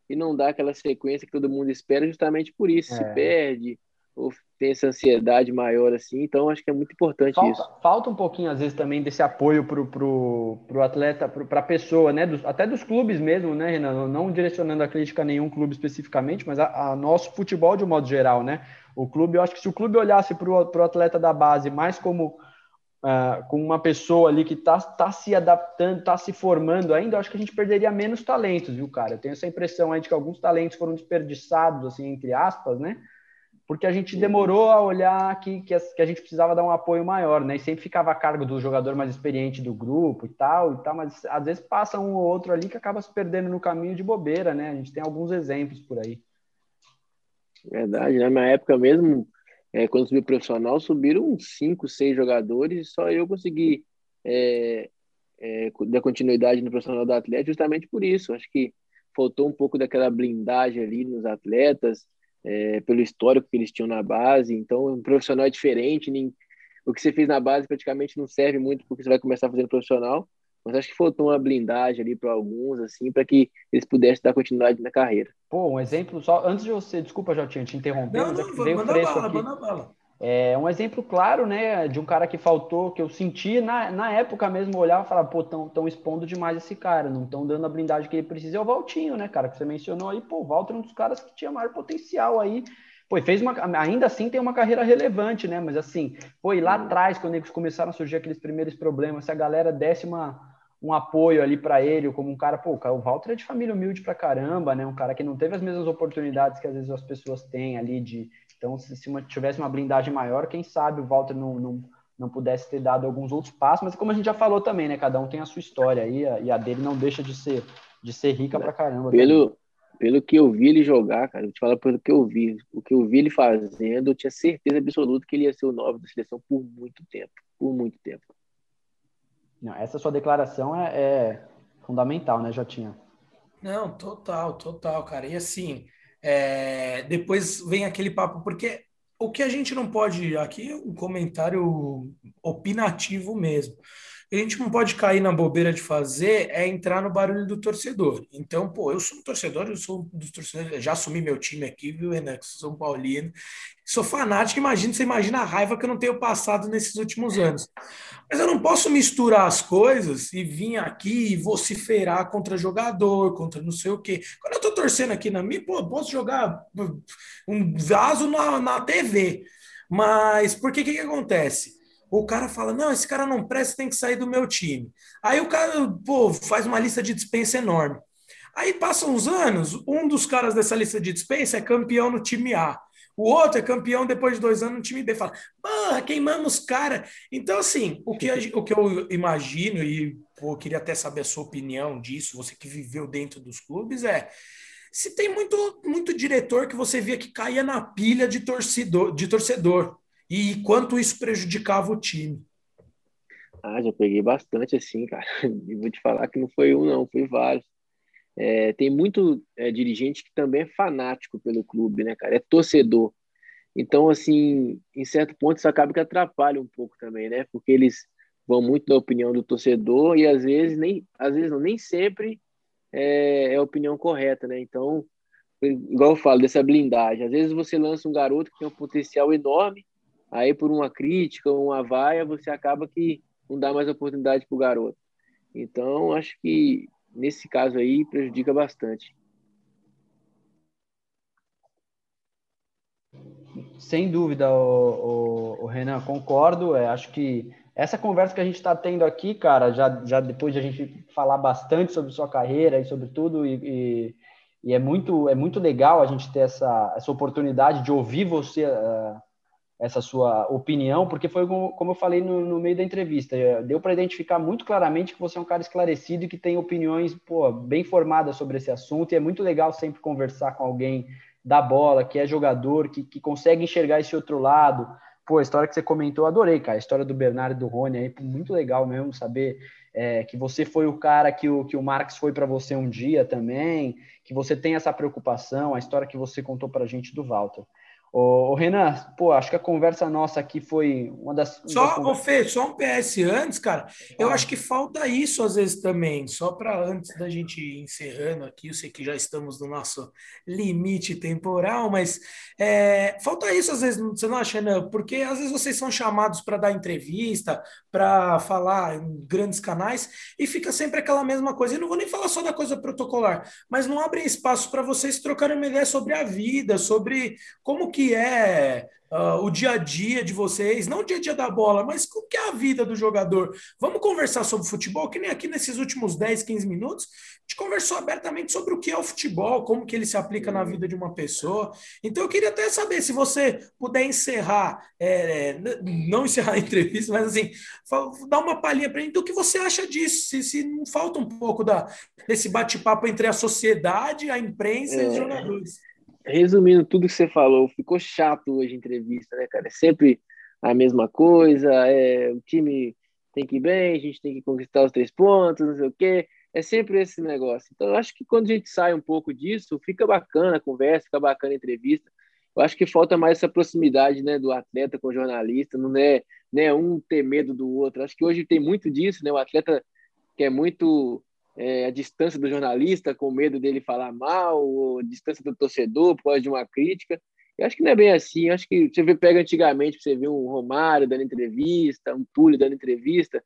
e não dá aquela sequência que todo mundo espera, justamente por isso, é. se perde, ou tem essa ansiedade maior assim, então acho que é muito importante falta, isso. Falta um pouquinho, às vezes, também desse apoio pro, pro, pro atleta, para a pessoa, né? Dos, até dos clubes mesmo, né, Renan? Não direcionando a crítica a nenhum clube especificamente, mas a, a, nosso futebol de um modo geral, né? O clube, eu acho que se o clube olhasse para o atleta da base mais como Uh, com uma pessoa ali que está tá se adaptando, está se formando ainda, eu acho que a gente perderia menos talentos, viu, cara? Eu tenho essa impressão aí de que alguns talentos foram desperdiçados, assim, entre aspas, né? Porque a gente demorou a olhar que, que, a gente precisava dar um apoio maior, né? E sempre ficava a cargo do jogador mais experiente do grupo e tal, e tal, mas às vezes passa um ou outro ali que acaba se perdendo no caminho de bobeira, né? A gente tem alguns exemplos por aí. Verdade, na minha época mesmo, é, quando subi profissional, subiram uns cinco, seis jogadores e só eu consegui é, é, dar continuidade no profissional do atleta justamente por isso. Acho que faltou um pouco daquela blindagem ali nos atletas, é, pelo histórico que eles tinham na base. Então, um profissional é diferente. Nem, o que você fez na base praticamente não serve muito porque você vai começar fazendo profissional. Mas acho que faltou uma blindagem ali para alguns, assim, para que eles pudessem dar continuidade na carreira. Pô, um exemplo só. Antes de você, desculpa, já tinha te interrompido. Não, não, não manda bala, aqui. manda bala. É um exemplo claro, né, de um cara que faltou, que eu senti na, na época mesmo, olhar e falar, pô, tão, tão expondo demais esse cara, não estão dando a blindagem que ele precisa. É o Valtinho, né, cara, que você mencionou aí, pô, o Walter é um dos caras que tinha maior potencial aí. Pô, fez uma, ainda assim tem uma carreira relevante, né, mas assim, pô, e lá atrás, quando eles começaram a surgir aqueles primeiros problemas, se a galera desse uma, um apoio ali para ele, como um cara, pô, o Walter é de família humilde pra caramba, né, um cara que não teve as mesmas oportunidades que às vezes as pessoas têm ali de então, se, se uma, tivesse uma blindagem maior, quem sabe o Walter não, não, não pudesse ter dado alguns outros passos, mas como a gente já falou também, né? Cada um tem a sua história aí, a, e a dele não deixa de ser, de ser rica pra caramba. Pelo, pelo que eu vi ele jogar, cara, eu te falo pelo que eu vi, o que eu vi ele fazendo, eu tinha certeza absoluta que ele ia ser o novo da seleção por muito tempo, por muito tempo. Não, essa sua declaração é, é fundamental, né, Jotinha? Não, total, total, cara. E assim, é, depois vem aquele papo, porque o que a gente não pode. Aqui é um comentário opinativo mesmo a gente não pode cair na bobeira de fazer é entrar no barulho do torcedor. Então, pô, eu sou um torcedor, eu sou um dos torcedores, já assumi meu time aqui, viu, Renan? Sou São Paulino. Sou fanático, imagina, você imagina a raiva que eu não tenho passado nesses últimos anos. Mas eu não posso misturar as coisas e vir aqui e vociferar contra jogador, contra não sei o quê. Quando eu tô torcendo aqui na minha, pô, posso jogar um vaso na, na TV. Mas por que que, que acontece? O cara fala: não, esse cara não presta, tem que sair do meu time. Aí o cara, pô, faz uma lista de dispensa enorme. Aí passam uns anos, um dos caras dessa lista de dispensa é campeão no time A. O outro é campeão depois de dois anos no time B. Fala, porra, queimamos cara. Então, assim, o que, o que eu imagino, e pô, queria até saber a sua opinião disso, você que viveu dentro dos clubes, é se tem muito, muito diretor que você via que caía na pilha de torcedor, de torcedor e quanto isso prejudicava o time? Ah, já peguei bastante assim, cara. [laughs] E vou te falar que não foi um, não, foi vários. É, tem muito é, dirigente que também é fanático pelo clube, né, cara? É torcedor. Então, assim, em certo ponto, isso acaba que atrapalha um pouco também, né? Porque eles vão muito da opinião do torcedor e às vezes nem, às vezes não, nem sempre é, é a opinião correta, né? Então, igual eu falo dessa blindagem, às vezes você lança um garoto que tem um potencial enorme aí por uma crítica, uma vaia, você acaba que não dá mais oportunidade para o garoto. Então, acho que nesse caso aí prejudica bastante. Sem dúvida, o, o, o Renan, concordo. É, acho que essa conversa que a gente está tendo aqui, cara, já, já depois de a gente falar bastante sobre sua carreira e sobre tudo, e, e, e é, muito, é muito legal a gente ter essa, essa oportunidade de ouvir você, uh, essa sua opinião, porque foi como, eu falei no, no, meio da entrevista, é, deu para identificar muito claramente que você é um cara esclarecido e que tem opiniões pô, bem formadas sobre esse assunto, e é muito legal sempre conversar com alguém da bola, que é jogador, que, que consegue enxergar esse outro lado. Pô, a história que você comentou, adorei, cara. A história do Bernardo e do Rony aí, muito legal mesmo saber é, que você foi o cara que o, que o Marx foi para você um dia também, que você tem essa preocupação, a história que você contou para a gente do Walter. Ô, ô, Renan, pô, acho que a conversa nossa aqui foi uma das. Só, das... ô Fê, só um PS antes, cara. Eu acho que falta isso às vezes também. Só para antes da gente ir encerrando aqui, eu sei que já estamos no nosso limite temporal, mas é, falta isso às vezes, você não acha, Renan? Porque às vezes vocês são chamados para dar entrevista, para falar em grandes canais, e fica sempre aquela mesma coisa. E não vou nem falar só da coisa protocolar, mas não abrem espaço para vocês trocarem uma ideia sobre a vida, sobre como que é uh, o dia a dia de vocês, não o dia a dia da bola, mas o que é a vida do jogador. Vamos conversar sobre futebol, que nem aqui nesses últimos 10, 15 minutos, a gente conversou abertamente sobre o que é o futebol, como que ele se aplica na vida de uma pessoa. Então eu queria até saber se você puder encerrar, é, não encerrar a entrevista, mas assim, dar uma palhinha para gente do que você acha disso, se, se não falta um pouco da, desse bate-papo entre a sociedade, a imprensa é. e os é. jogadores resumindo tudo que você falou, ficou chato hoje a entrevista, né, cara? É sempre a mesma coisa, é, o time tem que ir bem, a gente tem que conquistar os três pontos, não sei o quê. É sempre esse negócio. Então, eu acho que quando a gente sai um pouco disso, fica bacana a conversa, fica bacana a entrevista. Eu acho que falta mais essa proximidade né, do atleta com o jornalista, não é né, um ter medo do outro. Acho que hoje tem muito disso, né? O atleta quer muito é, a distância do jornalista, com medo dele falar mal, ou a distância do torcedor por causa de uma crítica. Eu acho que não é bem assim. Eu acho que você vê, pega antigamente, você vê um Romário dando entrevista, um Túlio dando entrevista.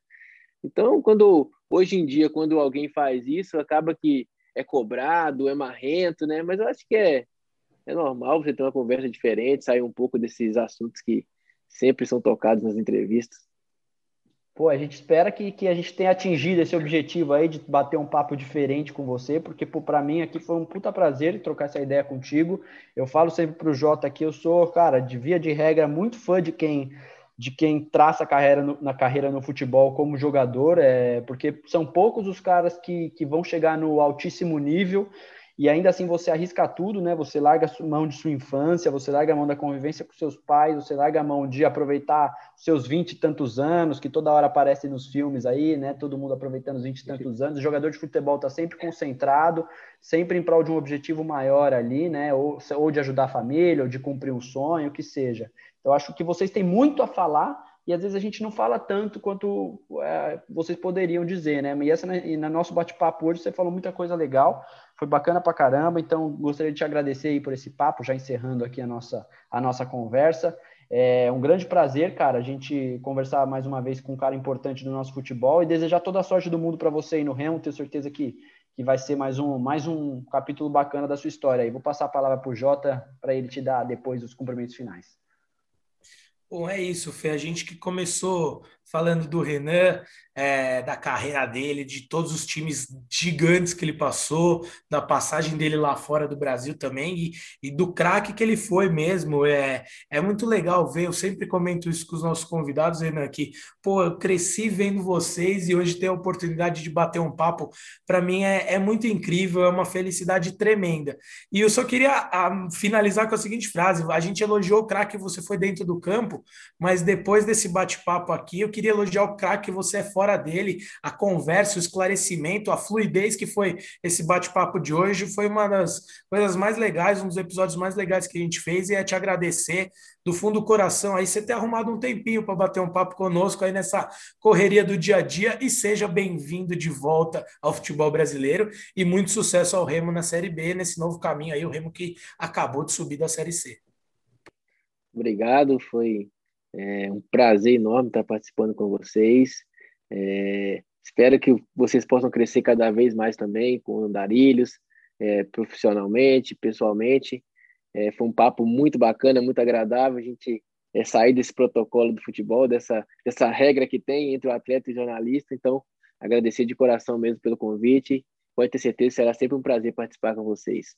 Então, quando hoje em dia, quando alguém faz isso, acaba que é cobrado, é marrento, né? Mas eu acho que é, é normal você ter uma conversa diferente, sair um pouco desses assuntos que sempre são tocados nas entrevistas. Pô, a gente espera que, que a gente tenha atingido esse objetivo aí de bater um papo diferente com você, porque para mim aqui foi um puta prazer trocar essa ideia contigo. Eu falo sempre pro Jota aqui, eu sou, cara, de via de regra, muito fã de quem de quem traça a carreira no, na carreira no futebol como jogador, é, porque são poucos os caras que, que vão chegar no altíssimo nível e ainda assim você arrisca tudo, né? Você larga a mão de sua infância, você larga a mão da convivência com seus pais, você larga a mão de aproveitar seus vinte e tantos anos, que toda hora aparece nos filmes aí, né? Todo mundo aproveitando os vinte e tantos anos. O jogador de futebol está sempre concentrado, sempre em prol de um objetivo maior ali, né? Ou, ou de ajudar a família, ou de cumprir um sonho, o que seja. Eu acho que vocês têm muito a falar e às vezes a gente não fala tanto quanto é, vocês poderiam dizer, né? E essa e no nosso bate-papo hoje você falou muita coisa legal, foi bacana pra caramba, então gostaria de te agradecer aí por esse papo, já encerrando aqui a nossa, a nossa conversa. É um grande prazer, cara, a gente conversar mais uma vez com um cara importante do nosso futebol e desejar toda a sorte do mundo para você aí no Remo, tenho certeza que, que vai ser mais um, mais um capítulo bacana da sua história aí. Vou passar a palavra para o Jota para ele te dar depois os cumprimentos finais. Bom, é isso, Fê. A gente que começou falando do Renan, é, da carreira dele, de todos os times gigantes que ele passou, da passagem dele lá fora do Brasil também e, e do craque que ele foi mesmo. É, é muito legal ver, eu sempre comento isso com os nossos convidados, Renan, que, pô, eu cresci vendo vocês e hoje ter a oportunidade de bater um papo, para mim é, é muito incrível, é uma felicidade tremenda. E eu só queria a, ah, finalizar com a seguinte frase: a gente elogiou o craque que você foi dentro do campo, mas depois desse bate-papo aqui, eu queria elogiar o craque que você é fora dele, a conversa, o esclarecimento, a fluidez que foi esse bate-papo de hoje. Foi uma das coisas mais legais, um dos episódios mais legais que a gente fez, e é te agradecer do fundo do coração aí você ter arrumado um tempinho para bater um papo conosco aí nessa correria do dia a dia e seja bem-vindo de volta ao futebol brasileiro e muito sucesso ao Remo na Série B, nesse novo caminho aí, o Remo que acabou de subir da Série C. Obrigado, foi É um prazer enorme estar participando com vocês. É, espero que vocês possam crescer cada vez mais também com Andarilhos, é, profissionalmente, pessoalmente. É, foi um papo muito bacana, muito agradável. A gente é, sair desse protocolo do futebol, dessa, dessa regra que tem entre o atleta e o jornalista. Então, agradecer de coração mesmo pelo convite. Pode ter certeza, será sempre um prazer participar com vocês.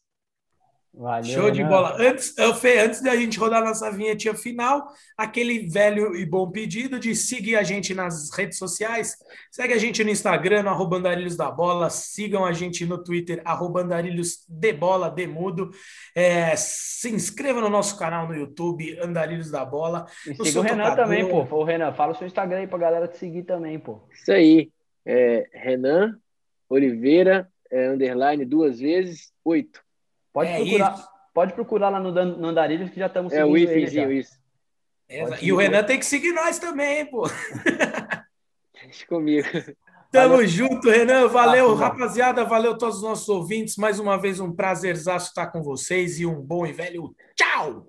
Valeu, Show de bola. Antes, Fê, antes da gente rodar nossa vinhetinha final, aquele velho e bom pedido de seguir a gente nas redes sociais. Segue a gente no Instagram, no arroba Andarilhos da Bola. Sigam a gente no Twitter, arroba Andarilhos de Bola, Demudo. É, se inscreva no nosso canal no YouTube, Andarilhos da Bola. E siga o Renan tocador. também, pô. Ô, Renan, fala o seu Instagram aí pra galera te seguir também, pô. Isso aí. É, Renan Oliveira, é, underline, duas vezes, oito. Pode, é procurar, isso. pode procurar lá no, no Andarilhos que já estamos seguindo É o IFzinho, isso. e o Renan tem que seguir nós também, pô. [laughs] Deixa comigo. Tamo valeu. junto, Renan. Valeu, ah, rapaziada. Valeu todos os nossos ouvintes. Mais uma vez, um prazerzaço estar com vocês e um bom e velho tchau!